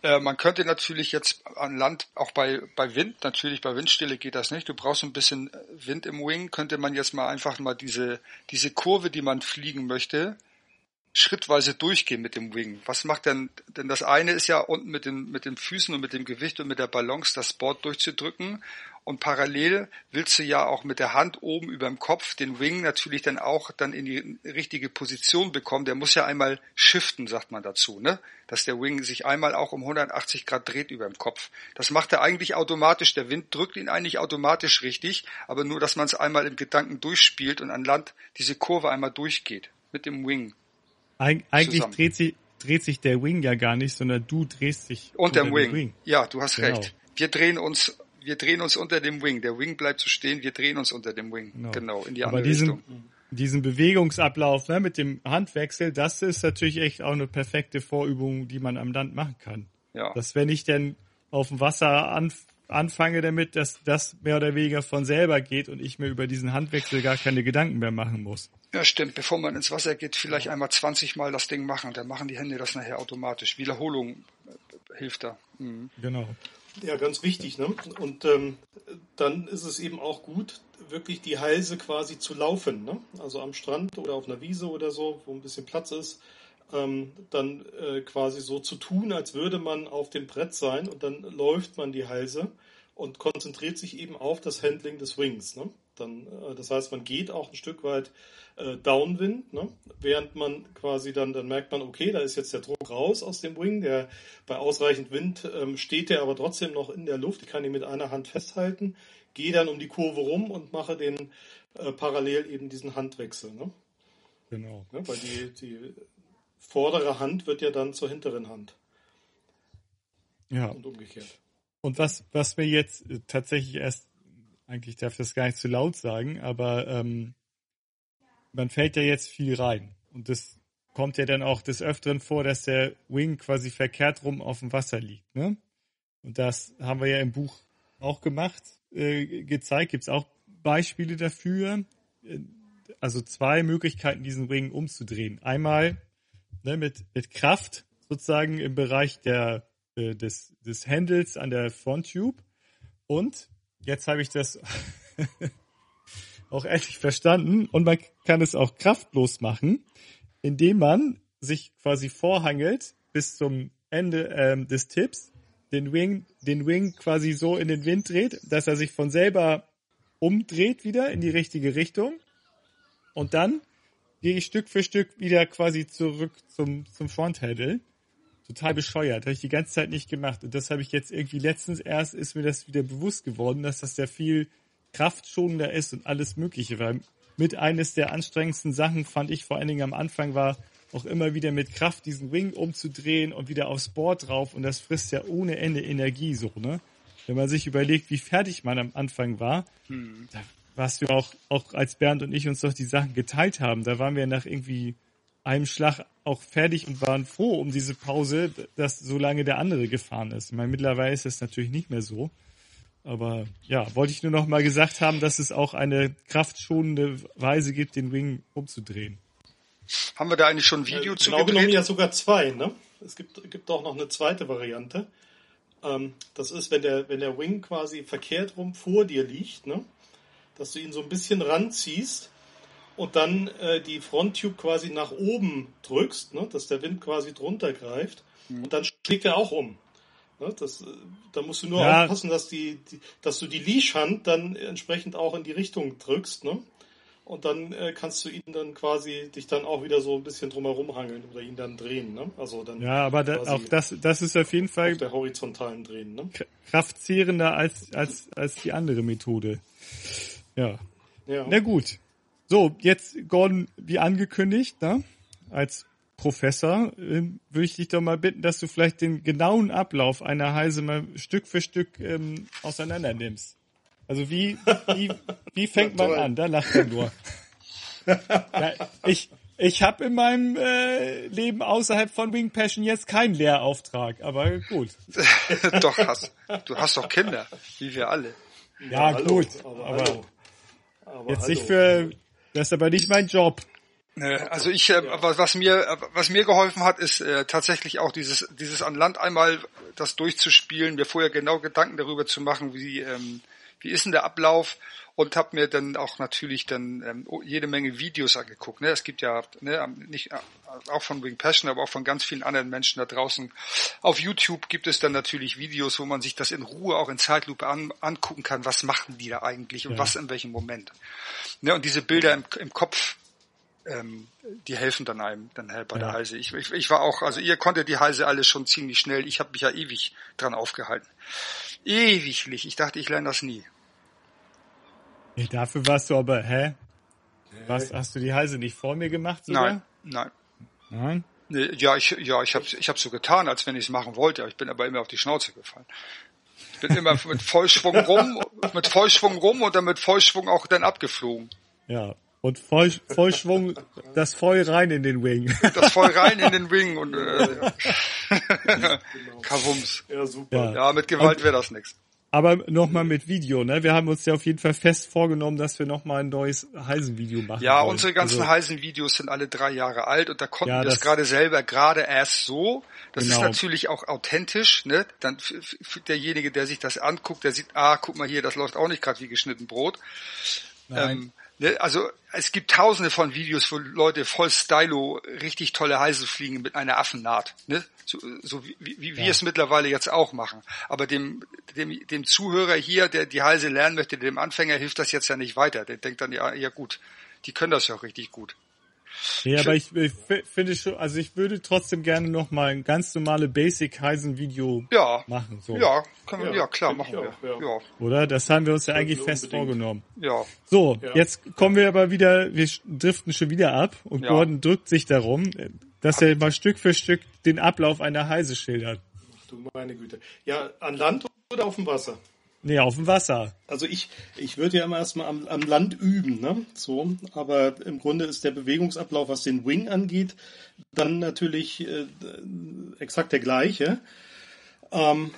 [SPEAKER 3] Äh, man könnte natürlich jetzt an Land, auch bei, bei Wind, natürlich bei Windstille geht das nicht. Du brauchst ein bisschen Wind im Wing, könnte man jetzt mal einfach mal diese, diese Kurve, die man fliegen möchte, schrittweise durchgehen mit dem Wing. Was macht denn, denn das eine ist ja unten mit den, mit den Füßen und mit dem Gewicht und mit der Balance das Board durchzudrücken und parallel willst du ja auch mit der Hand oben über dem Kopf den Wing natürlich dann auch dann in die richtige Position bekommen. Der muss ja einmal shiften, sagt man dazu, ne? Dass der Wing sich einmal auch um 180 Grad dreht über dem Kopf. Das macht er eigentlich automatisch. Der Wind drückt ihn eigentlich automatisch richtig, aber nur, dass man es einmal im Gedanken durchspielt und an Land diese Kurve einmal durchgeht mit dem Wing.
[SPEAKER 1] Eig eigentlich dreht, sie, dreht sich der Wing ja gar nicht, sondern du drehst dich
[SPEAKER 3] unter dem Wing. Wing. Ja, du hast genau. recht. Wir drehen uns, wir drehen uns unter dem Wing. Der Wing bleibt zu stehen, wir drehen uns unter dem Wing. Genau, genau in die
[SPEAKER 1] Aber
[SPEAKER 3] andere
[SPEAKER 1] diesen,
[SPEAKER 3] Richtung.
[SPEAKER 1] Diesen Bewegungsablauf ne, mit dem Handwechsel, das ist natürlich echt auch eine perfekte Vorübung, die man am Land machen kann. Ja. Dass wenn ich denn auf dem Wasser an, anfange damit, dass das mehr oder weniger von selber geht und ich mir über diesen Handwechsel gar keine Gedanken mehr machen muss.
[SPEAKER 3] Ja, stimmt. Bevor man ins Wasser geht, vielleicht einmal 20 Mal das Ding machen. Dann machen die Hände das nachher automatisch. Wiederholung äh, hilft da.
[SPEAKER 1] Mhm. Genau.
[SPEAKER 2] Ja, ganz wichtig. Ne? Und ähm, dann ist es eben auch gut, wirklich die Halse quasi zu laufen. Ne? Also am Strand oder auf einer Wiese oder so, wo ein bisschen Platz ist. Ähm, dann äh, quasi so zu tun, als würde man auf dem Brett sein und dann läuft man die Halse und konzentriert sich eben auf das Handling des Wings. Ne? Dann, äh, das heißt, man geht auch ein Stück weit äh, Downwind, ne? während man quasi dann, dann merkt man, okay, da ist jetzt der Druck raus aus dem Wing, der bei ausreichend Wind ähm, steht der aber trotzdem noch in der Luft, ich kann ihn mit einer Hand festhalten, gehe dann um die Kurve rum und mache den äh, parallel eben diesen Handwechsel. Ne?
[SPEAKER 1] Genau.
[SPEAKER 2] Ja, weil die, die vordere Hand wird ja dann zur hinteren Hand.
[SPEAKER 1] Ja. Und umgekehrt. Und was, was mir jetzt äh, tatsächlich erst, eigentlich darf ich das gar nicht zu laut sagen, aber ähm, man fällt ja jetzt viel rein. Und das kommt ja dann auch des Öfteren vor, dass der Wing quasi verkehrt rum auf dem Wasser liegt. Ne? Und das haben wir ja im Buch auch gemacht, äh, gezeigt. Gibt es auch Beispiele dafür. Also zwei Möglichkeiten, diesen Wing umzudrehen. Einmal ne, mit, mit Kraft sozusagen im Bereich der, äh, des, des Handles an der Fronttube. Und jetzt habe ich das auch endlich verstanden und man kann es auch kraftlos machen, indem man sich quasi vorhangelt bis zum Ende ähm, des Tipps, den Wing, den Wing quasi so in den Wind dreht, dass er sich von selber umdreht wieder in die richtige Richtung und dann gehe ich Stück für Stück wieder quasi zurück zum, zum Fronthandle. Total bescheuert, habe ich die ganze Zeit nicht gemacht. Und das habe ich jetzt irgendwie letztens erst, ist mir das wieder bewusst geworden, dass das ja viel kraftschonender ist und alles Mögliche. Weil mit eines der anstrengendsten Sachen fand ich vor allen Dingen am Anfang war, auch immer wieder mit Kraft diesen Wing umzudrehen und wieder aufs Board drauf und das frisst ja ohne Ende Energie so, ne? Wenn man sich überlegt, wie fertig man am Anfang war, hm. da warst du auch, auch als Bernd und ich uns doch die Sachen geteilt haben, da waren wir nach irgendwie einem Schlag auch fertig und waren froh um diese Pause, dass so lange der andere gefahren ist. Ich meine, mittlerweile ist das natürlich nicht mehr so. Aber ja, wollte ich nur noch mal gesagt haben, dass es auch eine kraftschonende Weise gibt, den Wing umzudrehen.
[SPEAKER 3] Haben wir da eigentlich schon ein Video äh, zu
[SPEAKER 2] genau genommen ja sogar zwei, ne? Es gibt, gibt auch noch eine zweite Variante. Ähm, das ist, wenn der, wenn der Wing quasi verkehrt rum vor dir liegt, ne? Dass du ihn so ein bisschen ranziehst und dann äh, die Fronttube quasi nach oben drückst, ne? Dass der Wind quasi drunter greift. Mhm. Und dann schlägt er auch um. Ne? Das, da musst du nur ja. aufpassen, dass, die, die, dass du die Leash-Hand dann entsprechend auch in die Richtung drückst. Ne? Und dann äh, kannst du ihn dann quasi dich dann auch wieder so ein bisschen drumherum hangeln oder ihn dann drehen. Ne? Also dann
[SPEAKER 1] ja, aber da, auch das, das ist auf jeden Fall
[SPEAKER 2] auf der horizontalen Drehen. Ne?
[SPEAKER 1] kraftzehrender als, als, als die andere Methode. Ja. ja. Na gut. So, jetzt Gordon, wie angekündigt, ne? als Professor, äh, würde ich dich doch mal bitten, dass du vielleicht den genauen Ablauf einer Heise mal Stück für Stück ähm, auseinander nimmst. Also wie, wie, wie fängt man an? Da lacht er nur. ja, ich ich habe in meinem äh, Leben außerhalb von Wing Passion jetzt keinen Lehrauftrag, aber gut.
[SPEAKER 3] doch, hast, du hast doch Kinder, wie wir alle.
[SPEAKER 1] Ja, ja gut, aber, aber, aber jetzt hallo. nicht für, das ist aber nicht mein Job.
[SPEAKER 3] Also ich, äh, was mir, was mir geholfen hat, ist äh, tatsächlich auch dieses, dieses an Land einmal das durchzuspielen, mir vorher genau Gedanken darüber zu machen, wie, ähm, wie ist denn der Ablauf und habe mir dann auch natürlich dann ähm, jede Menge Videos angeguckt. Ne? Es gibt ja ne, nicht äh, auch von Wing Passion, aber auch von ganz vielen anderen Menschen da draußen. Auf YouTube gibt es dann natürlich Videos, wo man sich das in Ruhe auch in Zeitlupe an, angucken kann. Was machen die da eigentlich und ja. was in welchem Moment? Ne? Und diese Bilder im, im Kopf ähm, die helfen dann einem dann halt bei ja. der Heise. Ich, ich, ich war auch, also ihr konntet die Heise alle schon ziemlich schnell. Ich habe mich ja ewig dran aufgehalten. Ewiglich. Ich dachte, ich lerne das nie.
[SPEAKER 1] Ja, dafür warst du aber, hä? Was, hast du die Heise nicht vor mir gemacht
[SPEAKER 3] sogar? Nein, nein. Nein? Nee, ja, ich, ja, ich habe ich hab so getan, als wenn ich es machen wollte. Ich bin aber immer auf die Schnauze gefallen. Ich bin immer mit Vollschwung rum, mit Vollschwung rum und dann mit Vollschwung auch dann abgeflogen.
[SPEAKER 1] Ja, und voll, Vollschwung, das voll rein in den Wing.
[SPEAKER 3] Das voll rein in den Wing und äh, Kavums. Ja, super. Ja, mit Gewalt wäre das nichts.
[SPEAKER 1] Aber nochmal mit Video, ne? Wir haben uns ja auf jeden Fall fest vorgenommen, dass wir nochmal ein neues Heisen-Video machen.
[SPEAKER 3] Ja, wollen. unsere ganzen also, Heisen-Videos sind alle drei Jahre alt und da konnten ja, wir es gerade selber gerade erst so. Das genau. ist natürlich auch authentisch, ne? Dann derjenige, der sich das anguckt, der sieht, ah, guck mal hier, das läuft auch nicht gerade wie geschnitten Brot. Ähm, Ne, also es gibt tausende von Videos, wo Leute voll Stylo richtig tolle Heise fliegen mit einer Affennaht. Ne? So, so wie, wie, ja. wir es mittlerweile jetzt auch machen. Aber dem, dem, dem Zuhörer hier, der die Heise lernen möchte, dem Anfänger hilft das jetzt ja nicht weiter. Der denkt dann, ja, ja gut, die können das ja auch richtig gut.
[SPEAKER 1] Ja, aber ich, ich finde schon, also ich würde trotzdem gerne noch mal ein ganz normale Basic Heisen Video
[SPEAKER 3] ja,
[SPEAKER 1] machen.
[SPEAKER 3] So. Ja, können wir, ja, ja klar, machen wir. Auch, ja.
[SPEAKER 1] Oder? Das haben wir uns ja eigentlich fest unbedingt. vorgenommen.
[SPEAKER 3] Ja.
[SPEAKER 1] So, jetzt kommen wir aber wieder, wir driften schon wieder ab und Gordon drückt sich darum, dass er mal Stück für Stück den Ablauf einer Heise schildert.
[SPEAKER 2] Ach du meine Güte. Ja, an Land oder auf dem Wasser?
[SPEAKER 1] Nee, auf dem Wasser.
[SPEAKER 2] Also ich, ich würde ja immer erstmal am, am Land üben, ne? So, aber im Grunde ist der Bewegungsablauf, was den Wing angeht, dann natürlich äh, exakt der gleiche. Ähm,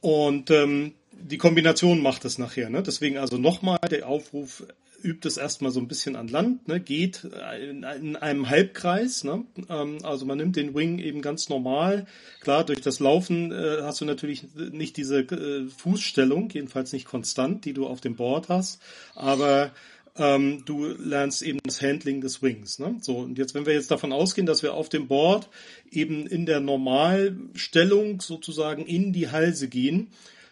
[SPEAKER 2] und ähm, die Kombination macht es nachher. Ne? Deswegen also nochmal der Aufruf, übt es erstmal so ein bisschen an Land, ne, geht in, in einem Halbkreis. Ne, ähm, also man nimmt den Wing eben ganz normal. Klar, durch das Laufen äh, hast du natürlich nicht diese äh, Fußstellung, jedenfalls nicht konstant, die du auf dem Board hast, aber ähm, du lernst eben das Handling des Wings. Ne? So, und jetzt, wenn wir jetzt davon ausgehen, dass wir auf dem Board eben in der Normalstellung sozusagen in die Halse gehen,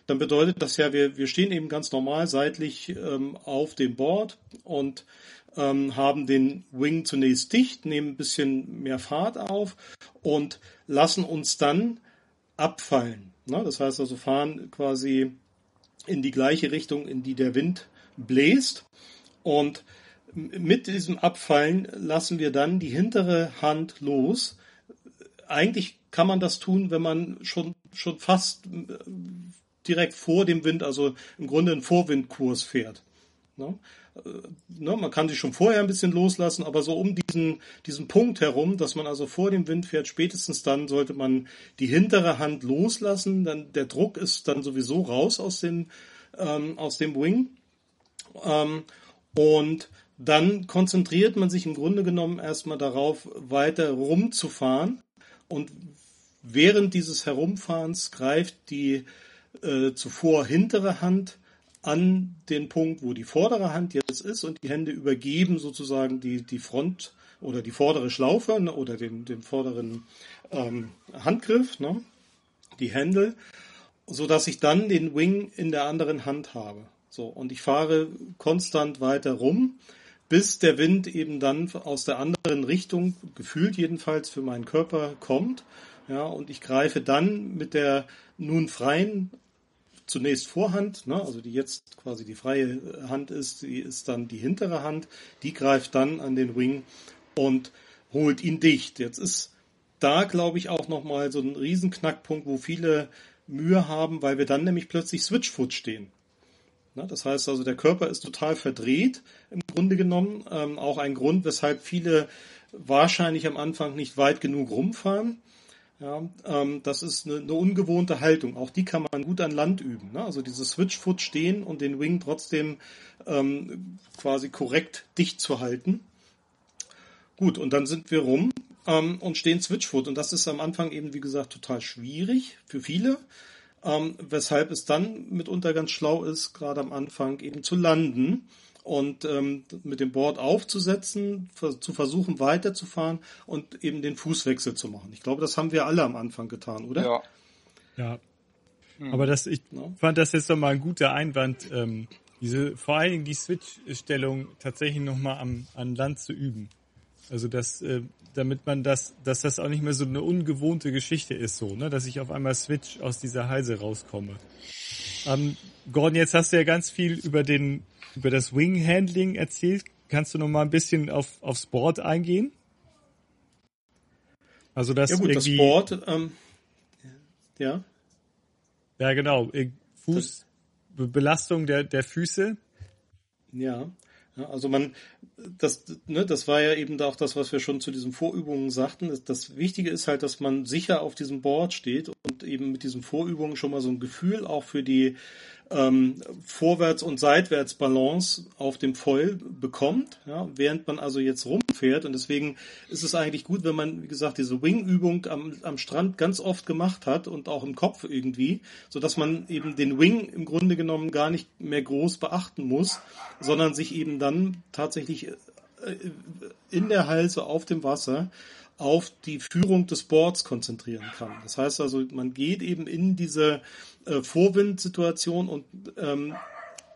[SPEAKER 2] dann bedeutet das ja, wir, wir stehen eben ganz normal seitlich ähm, auf dem Board und ähm, haben den Wing zunächst dicht, nehmen ein bisschen mehr Fahrt auf und lassen uns dann abfallen. Ne? Das heißt also fahren quasi in die gleiche Richtung, in die der Wind bläst und mit diesem Abfallen lassen wir dann die hintere Hand los. Eigentlich kann man das tun, wenn man schon, schon fast direkt vor dem Wind, also im Grunde einen Vorwindkurs fährt. Ne? Ne, man kann sich schon vorher ein bisschen loslassen, aber so um diesen, diesen Punkt herum, dass man also vor dem Wind fährt, spätestens dann sollte man die hintere Hand loslassen, dann der Druck ist dann sowieso raus aus dem, ähm, aus dem Wing. Ähm, und dann konzentriert man sich im Grunde genommen erstmal darauf, weiter rumzufahren. Und während dieses Herumfahrens greift die äh, zuvor hintere Hand an den Punkt, wo die vordere Hand jetzt ist und die Hände übergeben sozusagen die, die Front oder die vordere Schlaufe ne, oder den, den vorderen ähm, Handgriff. Ne? die Händel, so ich dann den Wing in der anderen Hand habe. So, und ich fahre konstant weiter rum, bis der Wind eben dann aus der anderen Richtung, gefühlt jedenfalls für meinen Körper kommt. Ja, und ich greife dann mit der nun freien zunächst Vorhand, ne, also die jetzt quasi die freie Hand ist, die ist dann die hintere Hand, die greift dann an den Wing und holt ihn dicht. Jetzt ist da, glaube ich, auch nochmal so ein Riesenknackpunkt, wo viele Mühe haben, weil wir dann nämlich plötzlich Switchfoot stehen. Ne, das heißt also, der Körper ist total verdreht, im Grunde genommen. Ähm, auch ein Grund, weshalb viele wahrscheinlich am Anfang nicht weit genug rumfahren. Ja, ähm, das ist eine, eine, ungewohnte Haltung. Auch die kann man gut an Land üben. Ne? Also dieses Switchfoot stehen und den Wing trotzdem ähm, quasi korrekt dicht zu halten. Gut, und dann sind wir rum ähm, und stehen Switchfoot. Und das ist am Anfang eben, wie gesagt, total schwierig für viele. Ähm, weshalb es dann mitunter ganz schlau ist, gerade am Anfang eben zu landen und ähm, mit dem Board aufzusetzen, zu versuchen weiterzufahren und eben den Fußwechsel zu machen. Ich glaube, das haben wir alle am Anfang getan, oder?
[SPEAKER 1] Ja. Ja. Hm. Aber das, ich ja. fand das jetzt nochmal ein guter Einwand, ähm, diese, vor allen Dingen die Switch-Stellung tatsächlich nochmal am, an Land zu üben. Also das, äh, damit man das, dass das auch nicht mehr so eine ungewohnte Geschichte ist, so, ne, dass ich auf einmal Switch aus dieser Halse rauskomme. Ähm, Gordon, jetzt hast du ja ganz viel über den über das Wing Handling erzählt. Kannst du noch mal ein bisschen auf, aufs Board eingehen?
[SPEAKER 2] Also das ja gut, das Board, ähm, ja.
[SPEAKER 1] Ja, genau. Fuß, Belastung der, der Füße.
[SPEAKER 2] Ja. ja. also man, das, ne, das war ja eben auch das, was wir schon zu diesen Vorübungen sagten. Das, das Wichtige ist halt, dass man sicher auf diesem Board steht und eben mit diesen Vorübungen schon mal so ein Gefühl auch für die ähm, Vorwärts- und Seitwärtsbalance auf dem Foil bekommt, ja, während man also jetzt rumfährt. Und deswegen ist es eigentlich gut, wenn man, wie gesagt, diese Wing-Übung am, am Strand ganz oft gemacht hat und auch im Kopf irgendwie, so dass man eben den Wing im Grunde genommen gar nicht mehr groß beachten muss, sondern sich eben dann tatsächlich äh, in der Halse auf dem Wasser auf die Führung des Boards konzentrieren kann. Das heißt also, man geht eben in diese äh, Vorwindsituation und ähm,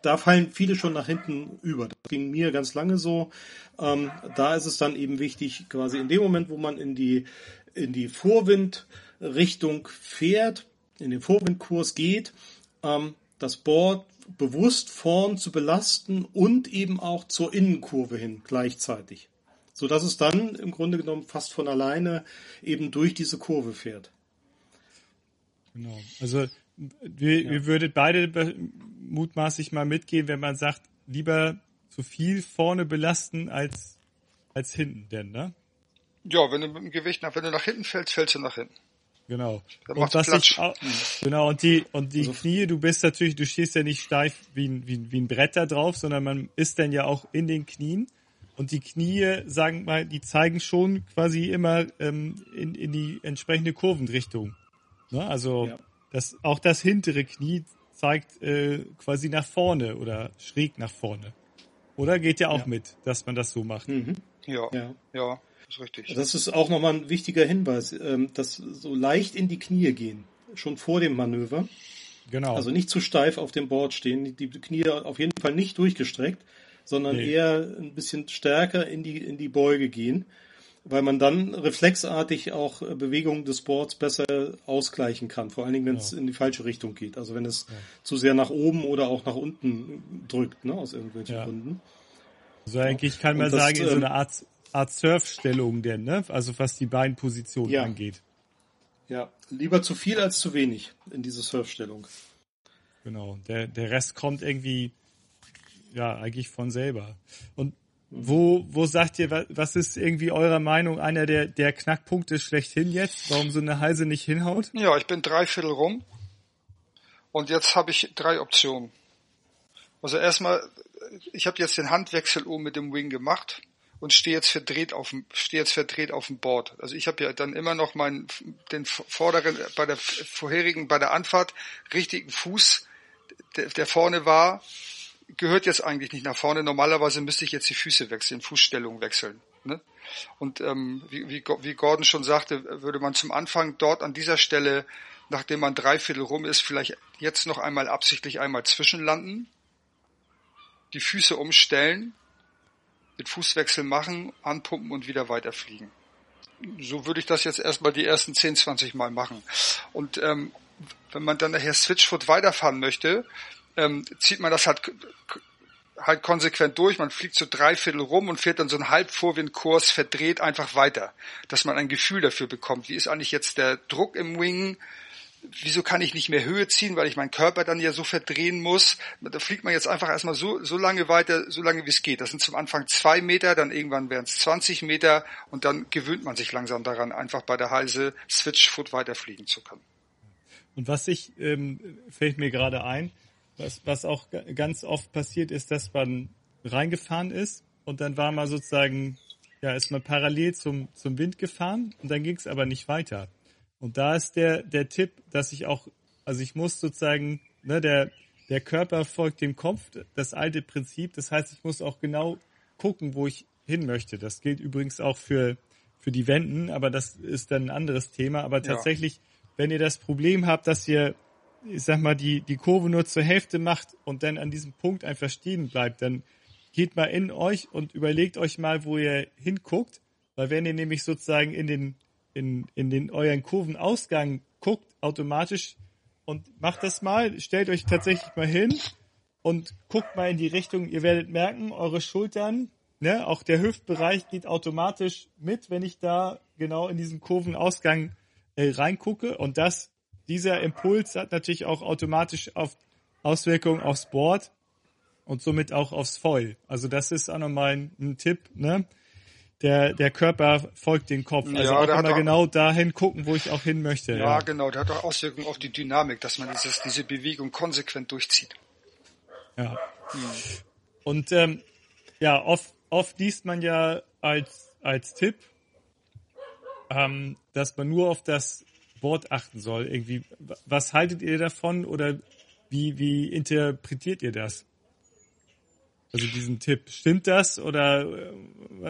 [SPEAKER 2] da fallen viele schon nach hinten über. Das ging mir ganz lange so. Ähm, da ist es dann eben wichtig, quasi in dem Moment, wo man in die, in die Vorwindrichtung fährt, in den Vorwindkurs geht, ähm, das Board bewusst vorn zu belasten und eben auch zur Innenkurve hin gleichzeitig. So dass es dann im Grunde genommen fast von alleine eben durch diese Kurve fährt.
[SPEAKER 1] Genau. Also wir, ja. wir würdet beide mutmaßlich mal mitgehen, wenn man sagt, lieber zu viel vorne belasten als, als hinten denn, ne?
[SPEAKER 3] Ja, wenn du mit dem Gewicht nach, wenn du nach hinten fällst, fällst du nach hinten.
[SPEAKER 1] Genau. Dann und das ist auch, genau, und die, und die also, Knie, du bist natürlich, du stehst ja nicht steif wie ein, wie, wie ein Brett da drauf, sondern man ist dann ja auch in den Knien. Und die Knie, sagen wir mal, die zeigen schon quasi immer ähm, in, in die entsprechende Kurvenrichtung. Ne? Also ja. Das, auch das hintere Knie zeigt äh, quasi nach vorne oder schräg nach vorne. Oder geht ja auch ja. mit, dass man das so macht.
[SPEAKER 3] Mhm. Ja, ja, ja, ist richtig.
[SPEAKER 2] Das ist auch nochmal ein wichtiger Hinweis, ähm, dass so leicht in die Knie gehen, schon vor dem Manöver. Genau. Also nicht zu steif auf dem Board stehen, die Knie auf jeden Fall nicht durchgestreckt, sondern nee. eher ein bisschen stärker in die, in die Beuge gehen weil man dann reflexartig auch äh, Bewegungen des Boards besser ausgleichen kann, vor allen Dingen, wenn es ja. in die falsche Richtung geht. Also wenn es ja. zu sehr nach oben oder auch nach unten drückt, ne, aus irgendwelchen ja. Gründen.
[SPEAKER 1] Also eigentlich kann man das, sagen, in so ähm, eine Art, Art Surfstellung denn, ne? Also was die Beinposition angeht.
[SPEAKER 2] Ja, lieber zu viel als zu wenig in diese Surfstellung.
[SPEAKER 1] Genau, der, der Rest kommt irgendwie, ja, eigentlich von selber. Und wo, wo sagt ihr, was ist irgendwie eurer Meinung einer der, der Knackpunkte schlechthin jetzt? Warum so eine Halse nicht hinhaut?
[SPEAKER 3] Ja, ich bin drei Viertel rum. Und jetzt habe ich drei Optionen. Also erstmal, ich habe jetzt den Handwechsel oben mit dem Wing gemacht und stehe jetzt verdreht auf dem, stehe jetzt verdreht auf dem Board. Also ich habe ja dann immer noch meinen, den vorderen, bei der vorherigen, bei der Anfahrt richtigen Fuß, der, der vorne war, gehört jetzt eigentlich nicht nach vorne. Normalerweise müsste ich jetzt die Füße wechseln, Fußstellung wechseln. Ne? Und ähm, wie, wie, wie Gordon schon sagte, würde man zum Anfang dort an dieser Stelle nachdem man drei Viertel rum ist, vielleicht jetzt noch einmal absichtlich einmal zwischenlanden, die Füße umstellen, mit Fußwechsel machen, anpumpen und wieder weiterfliegen. So würde ich das jetzt erstmal die ersten 10, 20 Mal machen. Und ähm, wenn man dann nachher Switchfoot weiterfahren möchte, ähm, zieht man das halt halt konsequent durch. Man fliegt so drei Viertel rum und fährt dann so einen Halbvorwindkurs verdreht einfach weiter, dass man ein Gefühl dafür bekommt. Wie ist eigentlich jetzt der Druck im Wing? Wieso kann ich nicht mehr Höhe ziehen, weil ich meinen Körper dann ja so verdrehen muss? Da fliegt man jetzt einfach erstmal so, so lange weiter, so lange wie es geht. Das sind zum Anfang zwei Meter, dann irgendwann wären es 20 Meter und dann gewöhnt man sich langsam daran, einfach bei der Halse Switchfoot weiterfliegen zu können.
[SPEAKER 1] Und was ich, ähm, fällt mir gerade ein, was, was auch ganz oft passiert ist, dass man reingefahren ist und dann war man sozusagen, ja, ist man parallel zum, zum Wind gefahren und dann ging es aber nicht weiter. Und da ist der, der Tipp, dass ich auch, also ich muss sozusagen, ne, der, der Körper folgt dem Kopf, das alte Prinzip. Das heißt, ich muss auch genau gucken, wo ich hin möchte. Das gilt übrigens auch für, für die Wenden, aber das ist dann ein anderes Thema. Aber tatsächlich, ja. wenn ihr das Problem habt, dass ihr ich sag mal, die, die Kurve nur zur Hälfte macht und dann an diesem Punkt einfach stehen bleibt, dann geht mal in euch und überlegt euch mal, wo ihr hinguckt, weil wenn ihr nämlich sozusagen in den, in, in den euren Kurvenausgang guckt, automatisch und macht das mal, stellt euch tatsächlich mal hin und guckt mal in die Richtung, ihr werdet merken, eure Schultern, ne, auch der Hüftbereich geht automatisch mit, wenn ich da genau in diesen Kurvenausgang äh, reingucke und das dieser Impuls hat natürlich auch automatisch auf Auswirkungen aufs Board und somit auch aufs Foil. Also das ist auch nochmal ein, ein Tipp, ne? Der, der Körper folgt den Kopf. Also ja, auch immer genau dahin gucken, wo ich auch hin möchte.
[SPEAKER 3] Ja, ja, genau. Der hat auch Auswirkungen auf die Dynamik, dass man dieses, diese Bewegung konsequent durchzieht.
[SPEAKER 1] Ja. Hm. Und ähm, ja, oft, oft liest man ja als, als Tipp, ähm, dass man nur auf das Wort achten soll. Irgendwie, was haltet ihr davon oder wie, wie interpretiert ihr das? Also diesen Tipp. Stimmt das oder äh,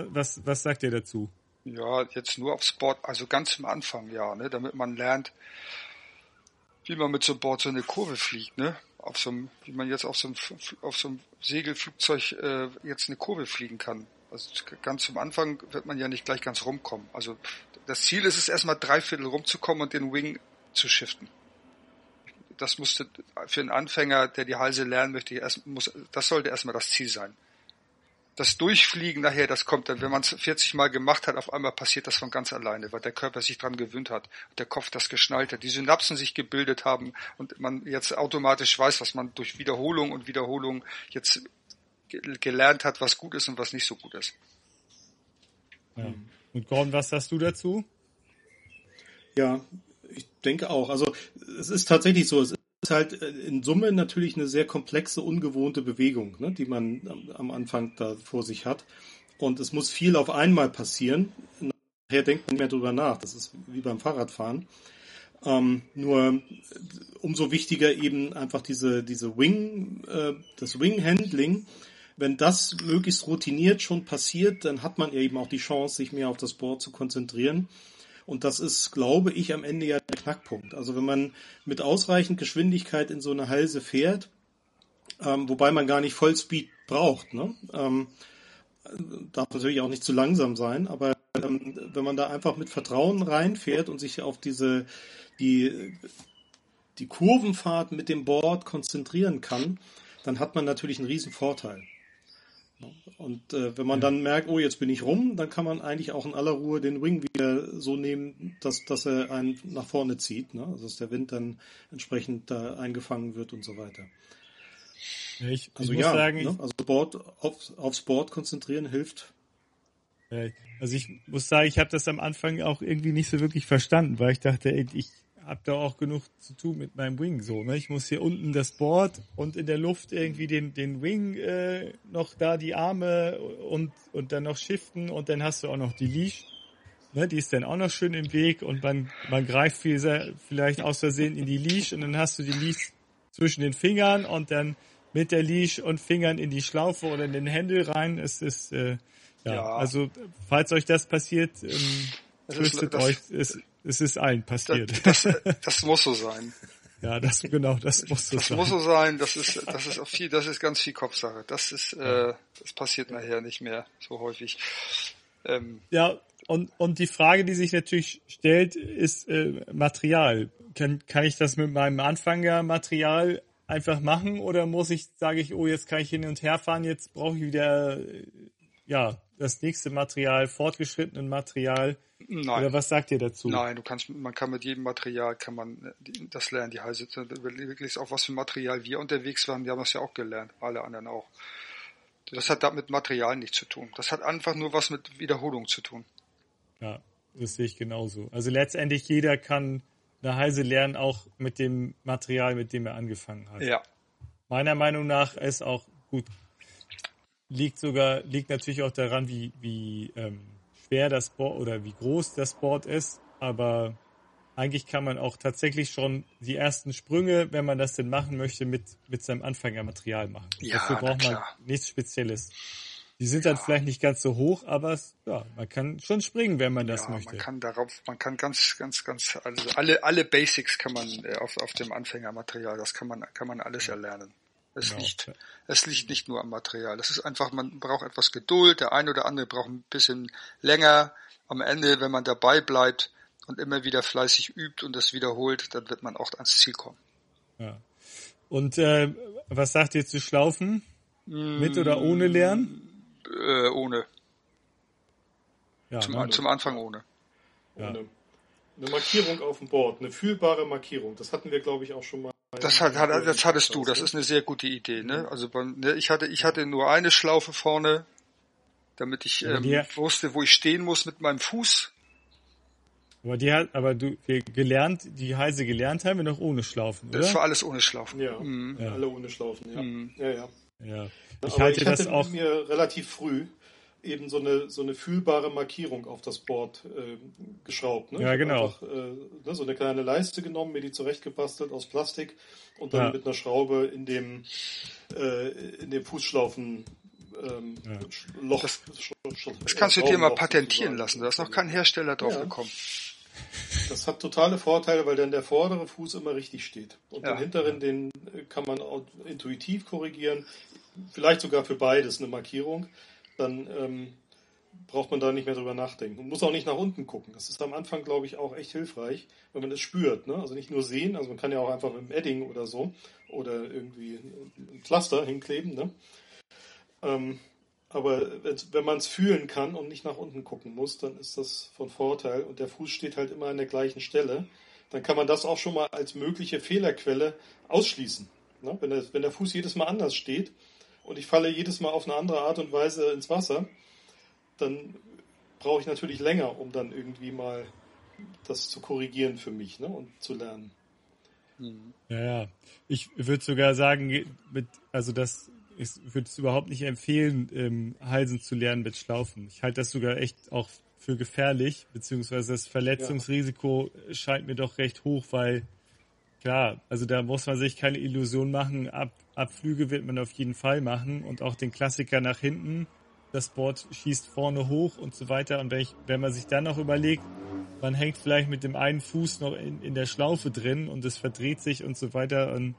[SPEAKER 1] was, was sagt ihr dazu?
[SPEAKER 3] Ja, jetzt nur aufs Board, also ganz am Anfang, ja, ne, damit man lernt, wie man mit so einem Board so eine Kurve fliegt, ne? Auf so einem, wie man jetzt auf so einem, auf so einem Segelflugzeug äh, jetzt eine Kurve fliegen kann. Also ganz zum Anfang wird man ja nicht gleich ganz rumkommen. Also das Ziel ist es erstmal drei Viertel rumzukommen und den Wing zu shiften. Das musste für einen Anfänger, der die Halse lernen möchte, erst, muss, das sollte erstmal das Ziel sein. Das Durchfliegen nachher, das kommt dann, wenn man es 40 Mal gemacht hat, auf einmal passiert das von ganz alleine, weil der Körper sich dran gewöhnt hat, der Kopf das geschnallt hat, die Synapsen sich gebildet haben und man jetzt automatisch weiß, was man durch Wiederholung und Wiederholung jetzt gelernt hat, was gut ist und was nicht so gut ist.
[SPEAKER 1] Ja. Und Gordon, was hast du dazu?
[SPEAKER 2] Ja, ich denke auch. Also es ist tatsächlich so, es ist halt äh, in Summe natürlich eine sehr komplexe, ungewohnte Bewegung, ne, die man am Anfang da vor sich hat. Und es muss viel auf einmal passieren. Nachher denkt man nicht mehr drüber nach. Das ist wie beim Fahrradfahren. Ähm, nur umso wichtiger eben einfach diese, diese Wing, äh, das Wing-Handling, wenn das möglichst routiniert schon passiert, dann hat man eben auch die Chance, sich mehr auf das Board zu konzentrieren. Und das ist, glaube ich, am Ende ja der Knackpunkt. Also wenn man mit ausreichend Geschwindigkeit in so eine Halse fährt, ähm, wobei man gar nicht Vollspeed braucht, ne? ähm, darf natürlich auch nicht zu langsam sein, aber ähm, wenn man da einfach mit Vertrauen reinfährt und sich auf diese die die Kurvenfahrt mit dem Board konzentrieren kann, dann hat man natürlich einen riesen Vorteil. Und äh, wenn man dann merkt, oh, jetzt bin ich rum, dann kann man eigentlich auch in aller Ruhe den Wing wieder so nehmen, dass, dass er einen nach vorne zieht, ne? also dass der Wind dann entsprechend da eingefangen wird und so weiter.
[SPEAKER 1] Ich, also ich ja, sagen,
[SPEAKER 2] ne? also Board, auf, aufs Board konzentrieren hilft.
[SPEAKER 1] Also ich muss sagen, ich habe das am Anfang auch irgendwie nicht so wirklich verstanden, weil ich dachte, ich habe da auch genug zu tun mit meinem Wing so. Ne? Ich muss hier unten das Board und in der Luft irgendwie den den Wing äh, noch da die Arme und und dann noch shiften und dann hast du auch noch die Leash. Ne? Die ist dann auch noch schön im Weg und man man greift vielleicht aus Versehen in die Leash und dann hast du die Leash zwischen den Fingern und dann mit der Leash und Fingern in die Schlaufe oder in den Händel rein. Es ist äh, ja, ja, also falls euch das passiert, ähm, tröstet euch, es, es ist allen passiert.
[SPEAKER 3] Das, das, das muss so sein.
[SPEAKER 1] Ja, das genau, das muss so
[SPEAKER 3] das
[SPEAKER 1] sein.
[SPEAKER 3] muss so sein. Das ist, das ist auch viel, das ist ganz viel Kopfsache. Das ist, äh, das passiert nachher nicht mehr so häufig.
[SPEAKER 1] Ähm, ja, und und die Frage, die sich natürlich stellt, ist äh, Material. Kann kann ich das mit meinem Anfängermaterial einfach machen oder muss ich, sage ich, oh, jetzt kann ich hin und her fahren, jetzt brauche ich wieder ja das nächste Material, fortgeschrittenen Material. Nein. Oder was sagt ihr dazu?
[SPEAKER 3] Nein, du kannst, man kann mit jedem Material kann man das lernen. Die heiße wirklich auch was für Material wir unterwegs waren. Wir haben das ja auch gelernt, alle anderen auch. Das hat damit Material nichts zu tun. Das hat einfach nur was mit Wiederholung zu tun.
[SPEAKER 1] Ja, das sehe ich genauso. Also letztendlich jeder kann eine Heise lernen, auch mit dem Material, mit dem er angefangen hat.
[SPEAKER 3] Ja.
[SPEAKER 1] Meiner Meinung nach ist auch gut. Liegt sogar, liegt natürlich auch daran, wie, wie ähm, schwer das Board oder wie groß das Board ist, aber eigentlich kann man auch tatsächlich schon die ersten Sprünge, wenn man das denn machen möchte, mit, mit seinem Anfängermaterial machen.
[SPEAKER 3] Ja,
[SPEAKER 1] Dafür braucht man nichts Spezielles. Die sind ja. dann vielleicht nicht ganz so hoch, aber es, ja, man kann schon springen, wenn man das ja, möchte.
[SPEAKER 3] Man kann darauf, man kann ganz, ganz, ganz, also alle, alle Basics kann man äh, auf, auf dem Anfängermaterial, das kann man, kann man alles erlernen. Es genau. liegt, es liegt nicht nur am Material. Es ist einfach, man braucht etwas Geduld. Der eine oder andere braucht ein bisschen länger. Am Ende, wenn man dabei bleibt und immer wieder fleißig übt und das wiederholt, dann wird man auch ans Ziel kommen.
[SPEAKER 1] Ja. Und äh, was sagt ihr zu Schlaufen? Mit oder ohne Lernen?
[SPEAKER 3] Äh, ohne. Ja, zum, ne? zum Anfang ohne.
[SPEAKER 2] Ja. ohne. Eine Markierung auf dem Board, eine fühlbare Markierung. Das hatten wir, glaube ich, auch schon mal
[SPEAKER 3] das, hat, hat, das hattest du, das ist eine sehr gute Idee. Ne? Also ne, ich hatte ich hatte nur eine Schlaufe vorne, damit ich ähm, wusste, wo ich stehen muss mit meinem Fuß.
[SPEAKER 1] Aber die hat, aber du wir gelernt, die Heise gelernt haben wir noch ohne Schlaufen, oder?
[SPEAKER 3] Das war alles ohne Schlaufen.
[SPEAKER 2] Ja, mhm. ja. alle ohne Schlaufen, ja. Mhm. Ja, ja.
[SPEAKER 1] ja.
[SPEAKER 2] Ich aber halte ich das auch mir relativ früh eben so eine so eine fühlbare Markierung auf das Board äh, geschraubt. Ne?
[SPEAKER 1] Ja, genau.
[SPEAKER 2] Einfach, äh, ne, so eine kleine Leiste genommen, mir die zurechtgebastelt aus Plastik und dann ja. mit einer Schraube in dem äh, in dem Fußschlaufen ähm, ja. Loch.
[SPEAKER 3] Das, das kannst du dir mal patentieren lassen. Da ist noch kein Hersteller drauf ja. gekommen.
[SPEAKER 2] Das hat totale Vorteile, weil dann der vordere Fuß immer richtig steht. Und ja. den hinteren, den kann man auch intuitiv korrigieren. Vielleicht sogar für beides eine Markierung dann ähm, braucht man da nicht mehr drüber nachdenken. Man muss auch nicht nach unten gucken. Das ist am Anfang, glaube ich, auch echt hilfreich, wenn man das spürt. Ne? Also nicht nur sehen, also man kann ja auch einfach mit einem Edding oder so oder irgendwie ein Pflaster hinkleben. Ne? Ähm, aber wenn man es fühlen kann und nicht nach unten gucken muss, dann ist das von Vorteil und der Fuß steht halt immer an der gleichen Stelle. Dann kann man das auch schon mal als mögliche Fehlerquelle ausschließen. Ne? Wenn, der, wenn der Fuß jedes Mal anders steht, und ich falle jedes Mal auf eine andere Art und Weise ins Wasser, dann brauche ich natürlich länger, um dann irgendwie mal das zu korrigieren für mich ne, und zu lernen.
[SPEAKER 1] Ja, ja. Ich würde sogar sagen, mit, also das ich würde es überhaupt nicht empfehlen, ähm, Halsen zu lernen mit Schlaufen. Ich halte das sogar echt auch für gefährlich, beziehungsweise das Verletzungsrisiko ja. scheint mir doch recht hoch, weil klar, also da muss man sich keine Illusion machen, ab Abflüge wird man auf jeden Fall machen und auch den Klassiker nach hinten. Das Board schießt vorne hoch und so weiter. Und wenn, ich, wenn man sich dann noch überlegt, man hängt vielleicht mit dem einen Fuß noch in, in der Schlaufe drin und es verdreht sich und so weiter. Und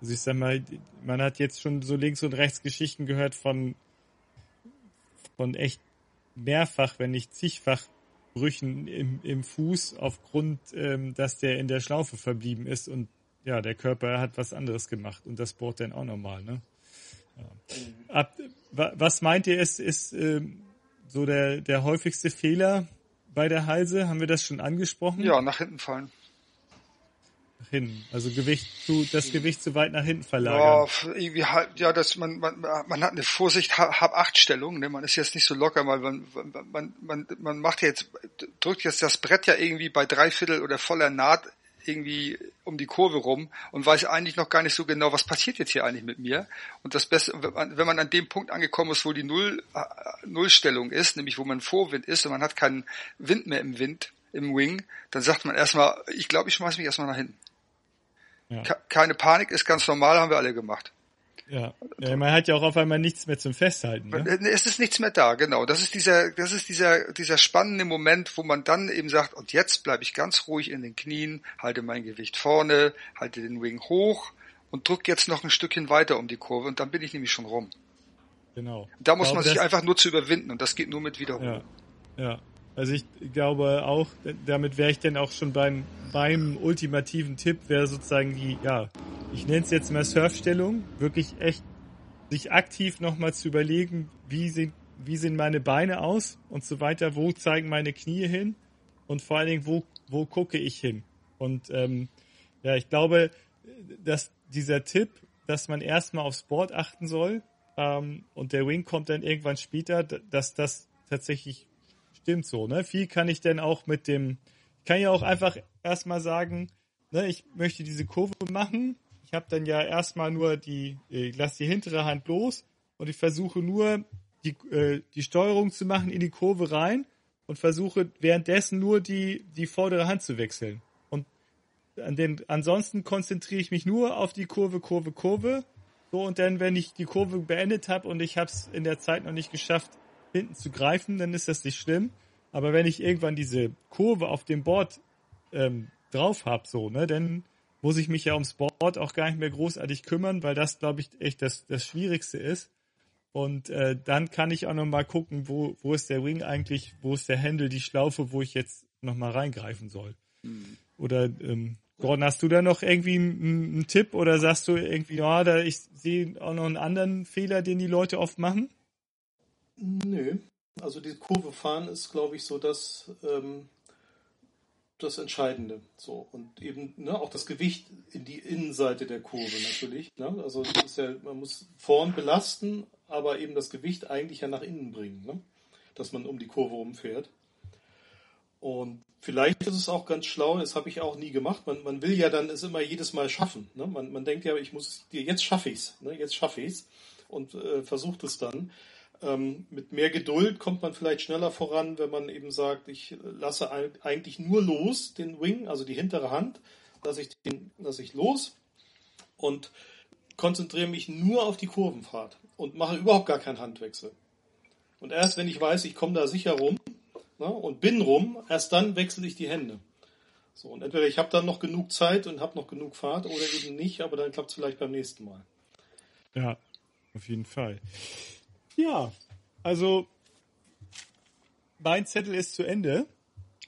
[SPEAKER 1] also ich sag mal, man hat jetzt schon so links und rechts Geschichten gehört von, von echt mehrfach, wenn nicht zigfach Brüchen im, im Fuß aufgrund, ähm, dass der in der Schlaufe verblieben ist und ja, der Körper hat was anderes gemacht und das Board dann auch nochmal, ne? Ja. Ab, was meint ihr, ist, ist ähm, so der, der häufigste Fehler bei der Halse? Haben wir das schon angesprochen?
[SPEAKER 3] Ja, nach hinten fallen.
[SPEAKER 1] Hinten. Also Gewicht zu, das Gewicht zu weit nach hinten verlagern.
[SPEAKER 3] Ja, irgendwie halt, ja, dass man, man, man hat eine Vorsicht, hab acht Stellung, ne? Man ist jetzt nicht so locker, weil man, man, man, man macht jetzt, drückt jetzt das Brett ja irgendwie bei dreiviertel oder voller Naht irgendwie um die Kurve rum und weiß eigentlich noch gar nicht so genau, was passiert jetzt hier eigentlich mit mir. Und das Beste, wenn man an dem Punkt angekommen ist, wo die Null, äh, Nullstellung ist, nämlich wo man Vorwind ist und man hat keinen Wind mehr im Wind, im Wing, dann sagt man erstmal, ich glaube, ich schmeiß mich erstmal nach hinten. Ja. Keine Panik ist ganz normal, haben wir alle gemacht.
[SPEAKER 1] Ja. ja, man hat ja auch auf einmal nichts mehr zum Festhalten. Ne?
[SPEAKER 3] Es ist nichts mehr da, genau. Das ist dieser, das ist dieser, dieser spannende Moment, wo man dann eben sagt, und jetzt bleibe ich ganz ruhig in den Knien, halte mein Gewicht vorne, halte den Wing hoch und drücke jetzt noch ein Stückchen weiter um die Kurve und dann bin ich nämlich schon rum.
[SPEAKER 1] Genau.
[SPEAKER 3] Da muss glaube, man sich einfach nur zu überwinden und das geht nur mit Wiederholung.
[SPEAKER 1] Ja. ja. Also ich glaube auch, damit wäre ich dann auch schon beim, beim ultimativen Tipp, wäre sozusagen die, ja, ich nenne es jetzt mal Surfstellung, wirklich echt sich aktiv nochmal zu überlegen, wie sind, wie sehen meine Beine aus und so weiter, wo zeigen meine Knie hin und vor allen Dingen, wo, wo gucke ich hin. Und ähm, ja, ich glaube, dass dieser Tipp, dass man erstmal aufs Board achten soll ähm, und der Wing kommt dann irgendwann später, dass das tatsächlich stimmt so. Ne? Viel kann ich denn auch mit dem, ich kann ja auch einfach erstmal sagen, ne, ich möchte diese Kurve machen ich habe dann ja erstmal nur die, äh, ich lasse die hintere Hand los und ich versuche nur die, äh, die Steuerung zu machen in die Kurve rein und versuche währenddessen nur die, die vordere Hand zu wechseln. Und an den, ansonsten konzentriere ich mich nur auf die Kurve, Kurve, Kurve. So, und dann, wenn ich die Kurve beendet habe und ich habe es in der Zeit noch nicht geschafft, hinten zu greifen, dann ist das nicht schlimm. Aber wenn ich irgendwann diese Kurve auf dem Board ähm, drauf habe, so, ne, dann muss ich mich ja ums Board auch gar nicht mehr großartig kümmern, weil das, glaube ich, echt das, das Schwierigste ist. Und äh, dann kann ich auch nochmal gucken, wo, wo ist der Wing eigentlich, wo ist der Handle, die Schlaufe, wo ich jetzt nochmal reingreifen soll. Mhm. Oder ähm, Gordon, hast du da noch irgendwie einen, einen Tipp oder sagst du irgendwie, ja, da ich sehe auch noch einen anderen Fehler, den die Leute oft machen?
[SPEAKER 2] Nö. Also die Kurve fahren ist, glaube ich, so das, ähm, das Entscheidende. So und eben ne, auch das Gewicht in die Innenseite der Kurve natürlich. Ne? Also ja, man muss vorn belasten, aber eben das Gewicht eigentlich ja nach innen bringen, ne? dass man um die Kurve rumfährt. Und vielleicht ist es auch ganz schlau, das habe ich auch nie gemacht. Man, man will ja dann es immer jedes Mal schaffen. Ne? Man, man denkt ja, ich muss jetzt schaffe ich's, ne? jetzt schaffe ich's und äh, versucht es dann. Ähm, mit mehr Geduld kommt man vielleicht schneller voran, wenn man eben sagt, ich lasse eigentlich nur los den Wing, also die hintere Hand, lasse ich, den, lasse ich los und konzentriere mich nur auf die Kurvenfahrt und mache überhaupt gar keinen Handwechsel. Und erst wenn ich weiß, ich komme da sicher rum ne, und bin rum, erst dann wechsle ich die Hände. So, und entweder ich habe dann noch genug Zeit und habe noch genug Fahrt oder eben nicht, aber dann klappt es vielleicht beim nächsten Mal.
[SPEAKER 1] Ja, auf jeden Fall. Ja, also mein Zettel ist zu Ende.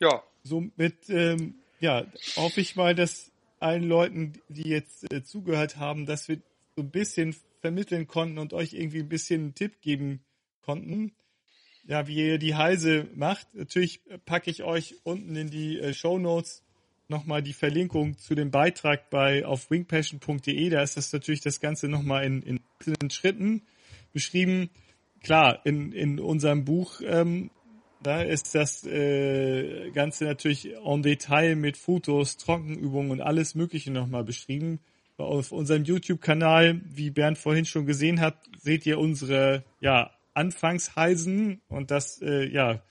[SPEAKER 3] Ja.
[SPEAKER 1] Somit, ähm, ja, hoffe ich mal, dass allen Leuten, die jetzt äh, zugehört haben, dass wir so ein bisschen vermitteln konnten und euch irgendwie ein bisschen einen Tipp geben konnten. Ja, wie ihr die Halse macht. Natürlich packe ich euch unten in die äh, Show Notes nochmal die Verlinkung zu dem Beitrag bei auf wingpassion.de. Da ist das natürlich das Ganze nochmal in, in Schritten beschrieben klar, in, in unserem Buch ähm, da ist das äh, Ganze natürlich en Detail mit Fotos, Trockenübungen und alles Mögliche nochmal beschrieben. Auf unserem YouTube-Kanal, wie Bernd vorhin schon gesehen hat, seht ihr unsere ja, Anfangsheisen und dass äh, ja,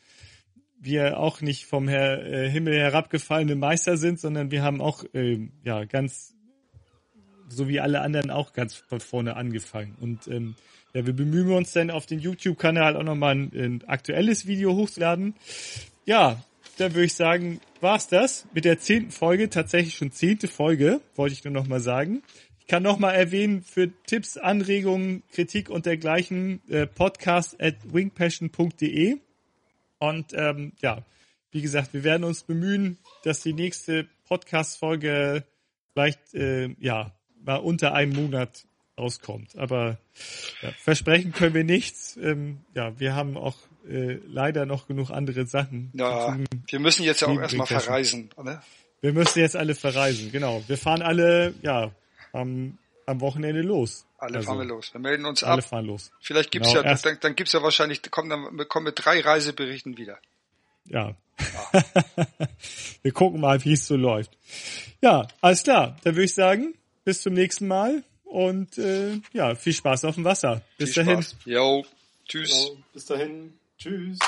[SPEAKER 1] wir auch nicht vom Her äh, Himmel herabgefallene Meister sind, sondern wir haben auch äh, ja ganz so wie alle anderen auch ganz von vorne angefangen. Und ähm, ja, wir bemühen uns dann auf den YouTube-Kanal auch nochmal ein, ein aktuelles Video hochzuladen. Ja, dann würde ich sagen, war's das mit der zehnten Folge, tatsächlich schon zehnte Folge, wollte ich nur nochmal sagen. Ich kann nochmal erwähnen, für Tipps, Anregungen, Kritik und dergleichen, äh, podcast at wingpassion.de. Und ähm, ja, wie gesagt, wir werden uns bemühen, dass die nächste Podcast-Folge vielleicht äh, ja mal unter einem Monat rauskommt. Aber ja, versprechen können wir nichts. Ähm, ja, wir haben auch äh, leider noch genug andere Sachen.
[SPEAKER 3] Ja, wir müssen jetzt ja auch erstmal verreisen. Ne?
[SPEAKER 1] Wir müssen jetzt alle verreisen, genau. Wir fahren alle, ja, am, am Wochenende los.
[SPEAKER 3] Alle also, fahren wir los. Wir melden uns
[SPEAKER 1] alle ab. Alle fahren los.
[SPEAKER 3] Vielleicht gibt's genau, ja, dann, dann gibt's ja wahrscheinlich, kommen dann kommen mit drei Reiseberichten wieder.
[SPEAKER 1] Ja. ja. wir gucken mal, wie es so läuft. Ja, alles klar. Dann würde ich sagen, bis zum nächsten Mal. Und äh, ja, viel Spaß auf dem Wasser. Bis viel dahin.
[SPEAKER 3] Jo, tschüss. Genau.
[SPEAKER 2] Bis dahin. Tschüss.